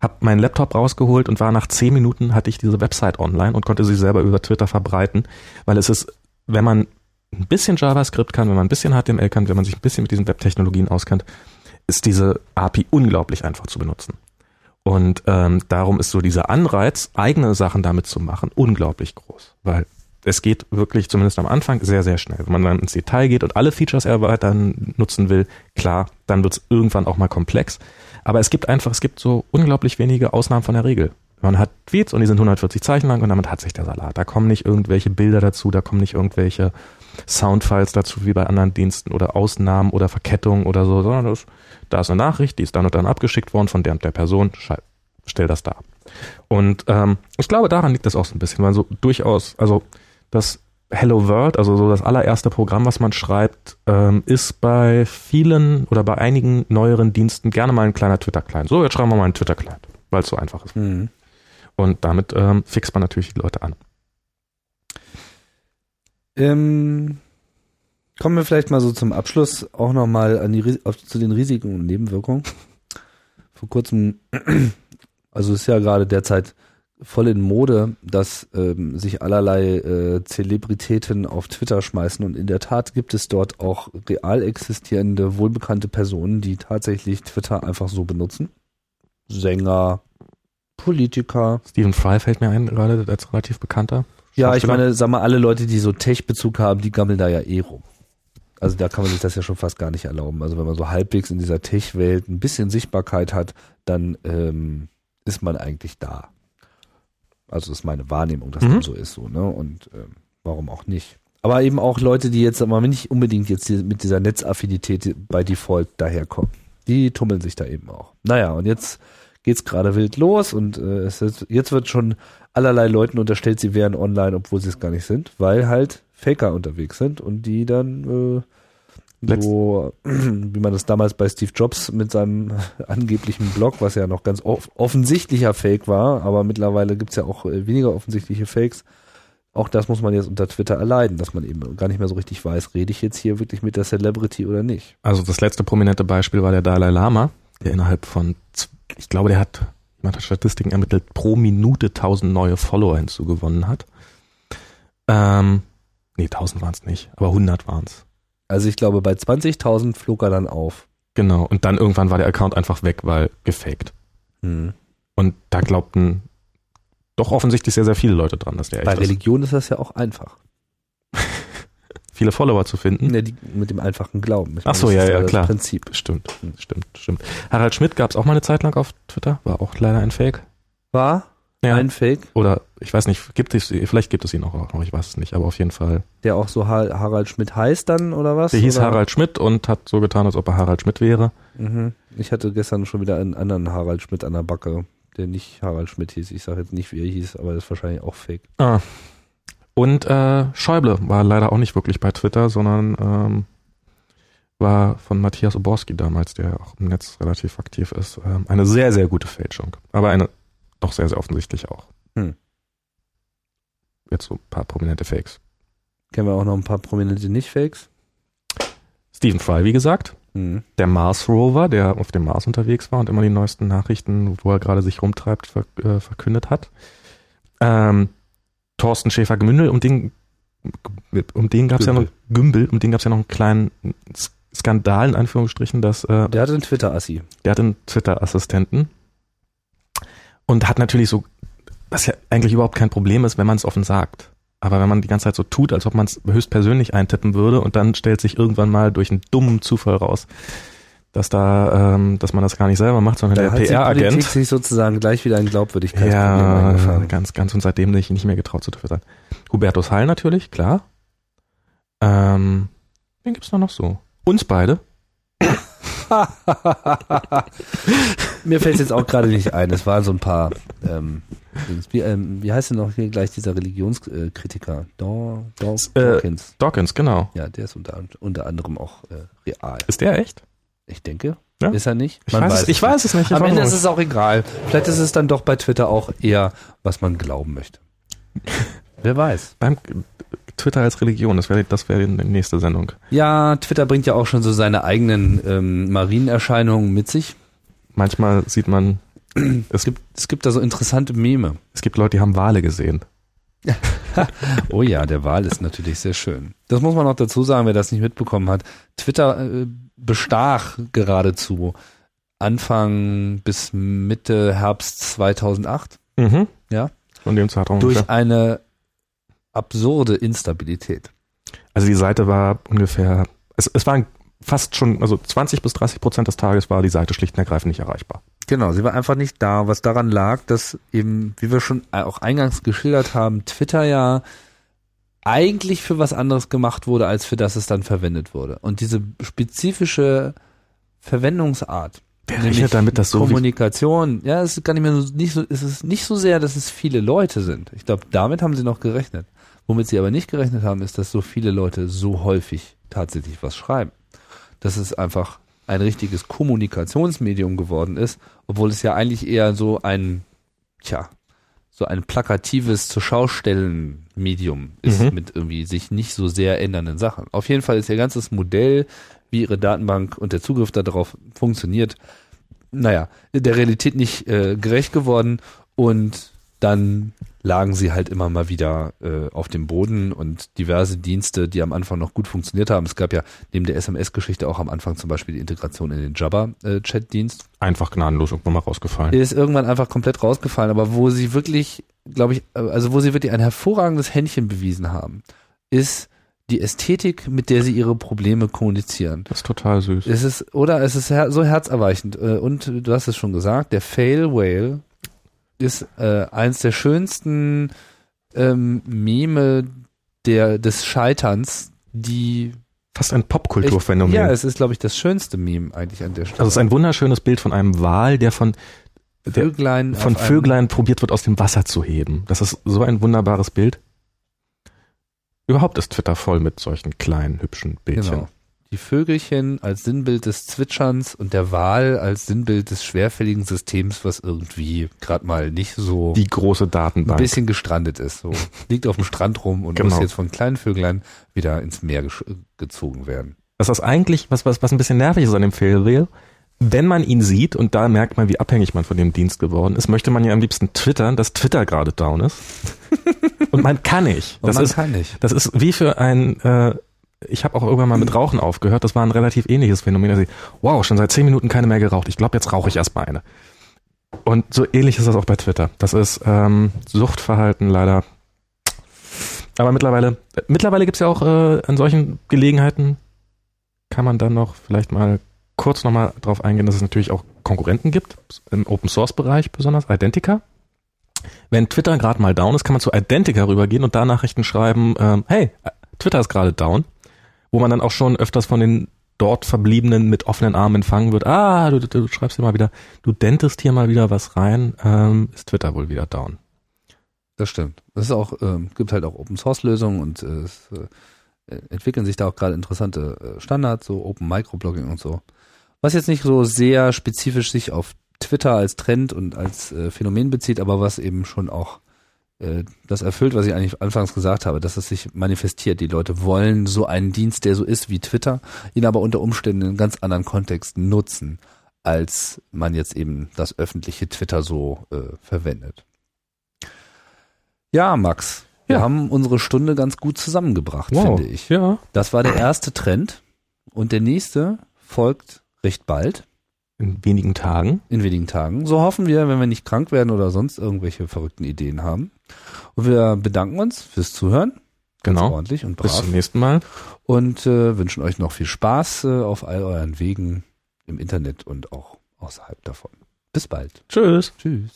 habe meinen Laptop rausgeholt und war nach zehn Minuten hatte ich diese Website online und konnte sie selber über Twitter verbreiten, weil es ist, wenn man ein bisschen JavaScript kann, wenn man ein bisschen HTML kann, wenn man sich ein bisschen mit diesen Webtechnologien auskennt, ist diese API unglaublich einfach zu benutzen. Und ähm, darum ist so dieser Anreiz, eigene Sachen damit zu machen, unglaublich groß. Weil es geht wirklich, zumindest am Anfang, sehr, sehr schnell. Wenn man dann ins Detail geht und alle Features erweitern nutzen will, klar, dann wird es irgendwann auch mal komplex. Aber es gibt einfach, es gibt so unglaublich wenige Ausnahmen von der Regel. Man hat Tweets und die sind 140 Zeichen lang und damit hat sich der Salat. Da kommen nicht irgendwelche Bilder dazu, da kommen nicht irgendwelche Soundfiles dazu wie bei anderen Diensten oder Ausnahmen oder Verkettungen oder so, sondern das da ist eine Nachricht, die ist dann und dann abgeschickt worden von der und der Person, stell das da. Und ähm, ich glaube, daran liegt das auch so ein bisschen, weil so durchaus, also das Hello World, also so das allererste Programm, was man schreibt, ähm, ist bei vielen oder bei einigen neueren Diensten gerne mal ein kleiner Twitter-Client. So, jetzt schreiben wir mal einen Twitter-Client, weil es so einfach ist. Mhm. Und damit ähm, fixt man natürlich die Leute an. Ähm, Kommen wir vielleicht mal so zum Abschluss auch nochmal zu den Risiken und Nebenwirkungen. Vor kurzem, [CLEARS THROAT] also ist ja gerade derzeit voll in Mode, dass ähm, sich allerlei äh, Zelebritäten auf Twitter schmeißen und in der Tat gibt es dort auch real existierende, wohlbekannte Personen, die tatsächlich Twitter einfach so benutzen. Sänger, Politiker. Stephen Fry fällt mir ein, gerade als relativ bekannter. Ja, ich meine, sag mal, alle Leute, die so Tech-Bezug haben, die gammeln da ja eh rum also da kann man sich das ja schon fast gar nicht erlauben. Also wenn man so halbwegs in dieser Tech-Welt ein bisschen Sichtbarkeit hat, dann ähm, ist man eigentlich da. Also das ist meine Wahrnehmung, dass mhm. dem so ist so, ne? Und ähm, warum auch nicht? Aber eben auch Leute, die jetzt aber nicht unbedingt jetzt mit dieser Netzaffinität bei Default daherkommen. Die tummeln sich da eben auch. Naja, und jetzt geht's gerade wild los und äh, es ist, jetzt wird schon allerlei Leuten unterstellt, sie wären online, obwohl sie es gar nicht sind, weil halt Faker unterwegs sind und die dann äh, so, [CLEARS THROAT] wie man das damals bei Steve Jobs mit seinem [LAUGHS] angeblichen Blog, was ja noch ganz off offensichtlicher Fake war, aber mittlerweile gibt's ja auch äh, weniger offensichtliche Fakes. Auch das muss man jetzt unter Twitter erleiden, dass man eben gar nicht mehr so richtig weiß, rede ich jetzt hier wirklich mit der Celebrity oder nicht. Also das letzte prominente Beispiel war der Dalai Lama, der innerhalb von, ich glaube, der hat, man hat Statistiken ermittelt, pro Minute 1000 neue Follower hinzugewonnen hat. Ähm, nee, 1000 waren es nicht, aber 100 waren es. Also ich glaube, bei 20.000 flog er dann auf. Genau, und dann irgendwann war der Account einfach weg, weil gefaked. Hm. Und da glaubten doch offensichtlich sehr, sehr viele Leute dran, dass der echt Bei ist. Religion ist das ja auch einfach. Viele Follower zu finden. Ja, die, mit dem einfachen Glauben. Ich Ach so, das ja, ja, das klar. Prinzip. Stimmt, stimmt, stimmt. Harald Schmidt gab es auch mal eine Zeit lang auf Twitter, war auch leider ein Fake. War ein Fake, Oder ich weiß nicht, gibt es, vielleicht gibt es ihn auch noch, ich weiß es nicht, aber auf jeden Fall. der auch so Ha- Harald Schmidt heißt dann oder was? Der hieß oder? Harald Schmidt und hat so getan, als ob er Harald Schmidt wäre. Mhm. Ich hatte gestern schon wieder einen anderen Harald Schmidt an der Backe, der nicht Harald Schmidt hieß. Ich sage jetzt nicht, wie er hieß, aber das ist wahrscheinlich auch Fake. Ah. Und äh, Schäuble war leider auch nicht wirklich bei Twitter, sondern ähm, war von Matthias Oborski damals, der auch im Netz relativ aktiv ist. Ähm, eine sehr, sehr gute Fälschung. Aber eine doch sehr, sehr offensichtlich auch. Hm. Jetzt so ein paar prominente Fakes. Kennen wir auch noch ein paar prominente Nicht-Fakes? Stephen Fry, wie gesagt. Mhm. der Mars Rover, der auf dem Mars unterwegs war und immer die neuesten Nachrichten, wo er gerade sich rumtreibt, äh, verkündet hat. Ähm, Thorsten Schäfer-Gmündel, um den, um den gab es ja noch, Gümbel, um den gab es ja noch einen kleinen Skandal, in Anführungsstrichen, dass äh, Der hatte einen Twitter-Assi. der hat einen Twitter-Assistenten und hat natürlich so, was ja eigentlich überhaupt kein Problem ist, wenn man es offen sagt. Aber wenn man die ganze Zeit so tut, als ob man es höchstpersönlich eintippen würde und dann stellt sich irgendwann mal durch einen dummen Zufall raus, dass da, ähm, dass man das gar nicht selber macht, sondern Da der PR-Agent. sich sozusagen gleich wieder ein Glaubwürdigkeitsproblem Ja, ganz, ganz und seitdem bin ich nicht mehr getraut zu twittern. Hubertus Heil natürlich, klar. Ähm, wen gibt's da noch so? Uns beide. [LAUGHS] Mir fällt jetzt auch gerade nicht ein. Es waren so ein paar. Ähm, wie, ähm, wie heißt denn noch hier gleich dieser Religionskritiker? Daw, Daw, Äh, Dawkins. Dawkins, genau. Ja, der ist unter, unter anderem auch äh, real. Ist der echt? Ich denke. Ja? Ist er nicht? Ich weiß, es, ich weiß es nicht. Ich Am weiß Ende ist es auch egal. Vielleicht ist es dann doch bei Twitter auch eher, was man glauben möchte. [LAUGHS] Wer weiß. Beim Twitter als Religion, das wäre das wäre die nächste Sendung. Ja, Twitter bringt ja auch schon so seine eigenen ähm, Marienerscheinungen mit sich. Manchmal sieht man, es [CLEARS THROAT] Es gibt, es gibt da so interessante Meme. Es gibt Leute, die haben Wale gesehen. [LAUGHS] Oh ja, der Wahl ist natürlich sehr schön. Das muss man noch dazu sagen, wer das nicht mitbekommen hat. Twitter äh, bestach geradezu Anfang bis Mitte Herbst 2008 Mhm. Ja. Von dem Zeitraum. durch ungefähr. eine absurde Instabilität. Also die Seite war ungefähr, es, es waren fast schon, also 20 bis 30 Prozent des Tages war die Seite schlicht und ergreifend nicht erreichbar. Genau, sie war einfach nicht da, was daran lag, dass eben, wie wir schon auch eingangs geschildert haben, Twitter ja eigentlich für was anderes gemacht wurde, als für das es dann verwendet wurde. Und diese spezifische Verwendungsart, Wer rechnet damit, dass so Kommunikation, ja, es ist gar nicht mehr so, nicht so, es ist nicht so sehr, dass es viele Leute sind. Ich glaube, damit haben sie noch gerechnet. Womit sie aber nicht gerechnet haben, ist, dass so viele Leute so häufig tatsächlich was schreiben. Dass es einfach ein richtiges Kommunikationsmedium geworden ist, obwohl es ja eigentlich eher so ein, tja, so ein plakatives zur Schaustellen Medium ist Mhm. mit irgendwie sich nicht so sehr ändernden Sachen. Auf jeden Fall ist ihr ganzes Modell, wie ihre Datenbank und der Zugriff darauf funktioniert, naja, der Realität nicht äh, gerecht geworden und dann lagen sie halt immer mal wieder äh, auf dem Boden und diverse Dienste, die am Anfang noch gut funktioniert haben. Es gab ja neben der SMS-Geschichte auch am Anfang zum Beispiel die Integration in den Jabba-Chat-Dienst. einfach gnadenlos irgendwann mal rausgefallen. ist irgendwann einfach komplett rausgefallen, aber wo sie wirklich, glaube ich, äh, also wo sie wirklich ein hervorragendes Händchen bewiesen haben, ist die Ästhetik, mit der sie ihre Probleme kommunizieren. Das ist total süß. Es ist, oder es ist her so herzerweichend. Äh, Und du hast es schon gesagt, der Fail Whale ist äh, eins der schönsten ähm, Meme der, des Scheiterns, die Fast ein Popkulturphänomen. Ja, es ist, glaube ich, das schönste Meme eigentlich an der Stelle. Also es ist ein wunderschönes Bild von einem Wal, der von der Vöglein von Vöglein probiert wird, aus dem Wasser zu heben. Das ist so ein wunderbares Bild. Überhaupt ist Twitter voll mit solchen kleinen, hübschen Bildchen. Genau. Die Vögelchen als Sinnbild des Zwitscherns und der Wal als Sinnbild des schwerfälligen Systems, was irgendwie gerade mal nicht so Die große ein Datenbank. bisschen gestrandet ist. So liegt auf dem Strand rum und Genau. muss jetzt von kleinen Vöglein wieder ins Meer gesch- gezogen werden. Das ist eigentlich, was, was, was ein bisschen nervig ist an dem Failwheel. Wenn man ihn sieht, und da merkt man, wie abhängig man von dem Dienst geworden ist, möchte man ja am liebsten twittern, dass Twitter gerade down ist. [LAUGHS] und man kann nicht. Und Das man ist, kann nicht. das ist wie für ein, äh, ich habe auch irgendwann mal mit Rauchen aufgehört, das war ein relativ ähnliches Phänomen. Also, wow, schon seit zehn Minuten keine mehr geraucht. Ich glaube, jetzt rauche ich erstmal eine. Und so ähnlich ist das auch bei Twitter. Das ist ähm, Suchtverhalten leider. Aber mittlerweile, äh, mittlerweile gibt's ja auch äh, an solchen Gelegenheiten, kann man dann noch vielleicht mal kurz nochmal drauf eingehen, dass es natürlich auch Konkurrenten gibt, im Open Source Bereich besonders, Identica. Wenn Twitter gerade mal down ist, kann man zu Identica rübergehen und da Nachrichten schreiben, ähm, hey, Twitter ist gerade down, wo man dann auch schon öfters von den dort Verbliebenen mit offenen Armen empfangen wird. Ah, du, du, du schreibst hier mal wieder, du dentest hier mal wieder was rein, ähm, ist Twitter wohl wieder down. Das stimmt. Es ist ähm, gibt halt auch Open Source Lösungen und äh, es äh, entwickeln sich da auch gerade interessante äh, Standards, so Open Microblogging und so. Was jetzt nicht so sehr spezifisch sich auf Twitter als Trend und als äh, Phänomen bezieht, aber was eben schon auch das erfüllt, was ich eigentlich anfangs gesagt habe, dass es sich manifestiert. Die Leute wollen so einen Dienst, der so ist wie Twitter, ihn aber unter Umständen in ganz anderen Kontexten nutzen, als man jetzt eben das öffentliche Twitter so äh, verwendet. Ja, Max, wir Ja. haben unsere Stunde ganz gut zusammengebracht, finde ich. Ja. Das war der erste Trend und der nächste folgt recht bald, In wenigen Tagen. in wenigen Tagen. So hoffen wir, wenn wir nicht krank werden oder sonst irgendwelche verrückten Ideen haben. Und wir bedanken uns fürs Zuhören. Ganz Genau. ordentlich und Bis brav. zum nächsten Mal. Und äh, wünschen euch noch viel Spaß äh, auf all euren Wegen im Internet und auch außerhalb davon. Bis bald. Tschüss. Tschüss.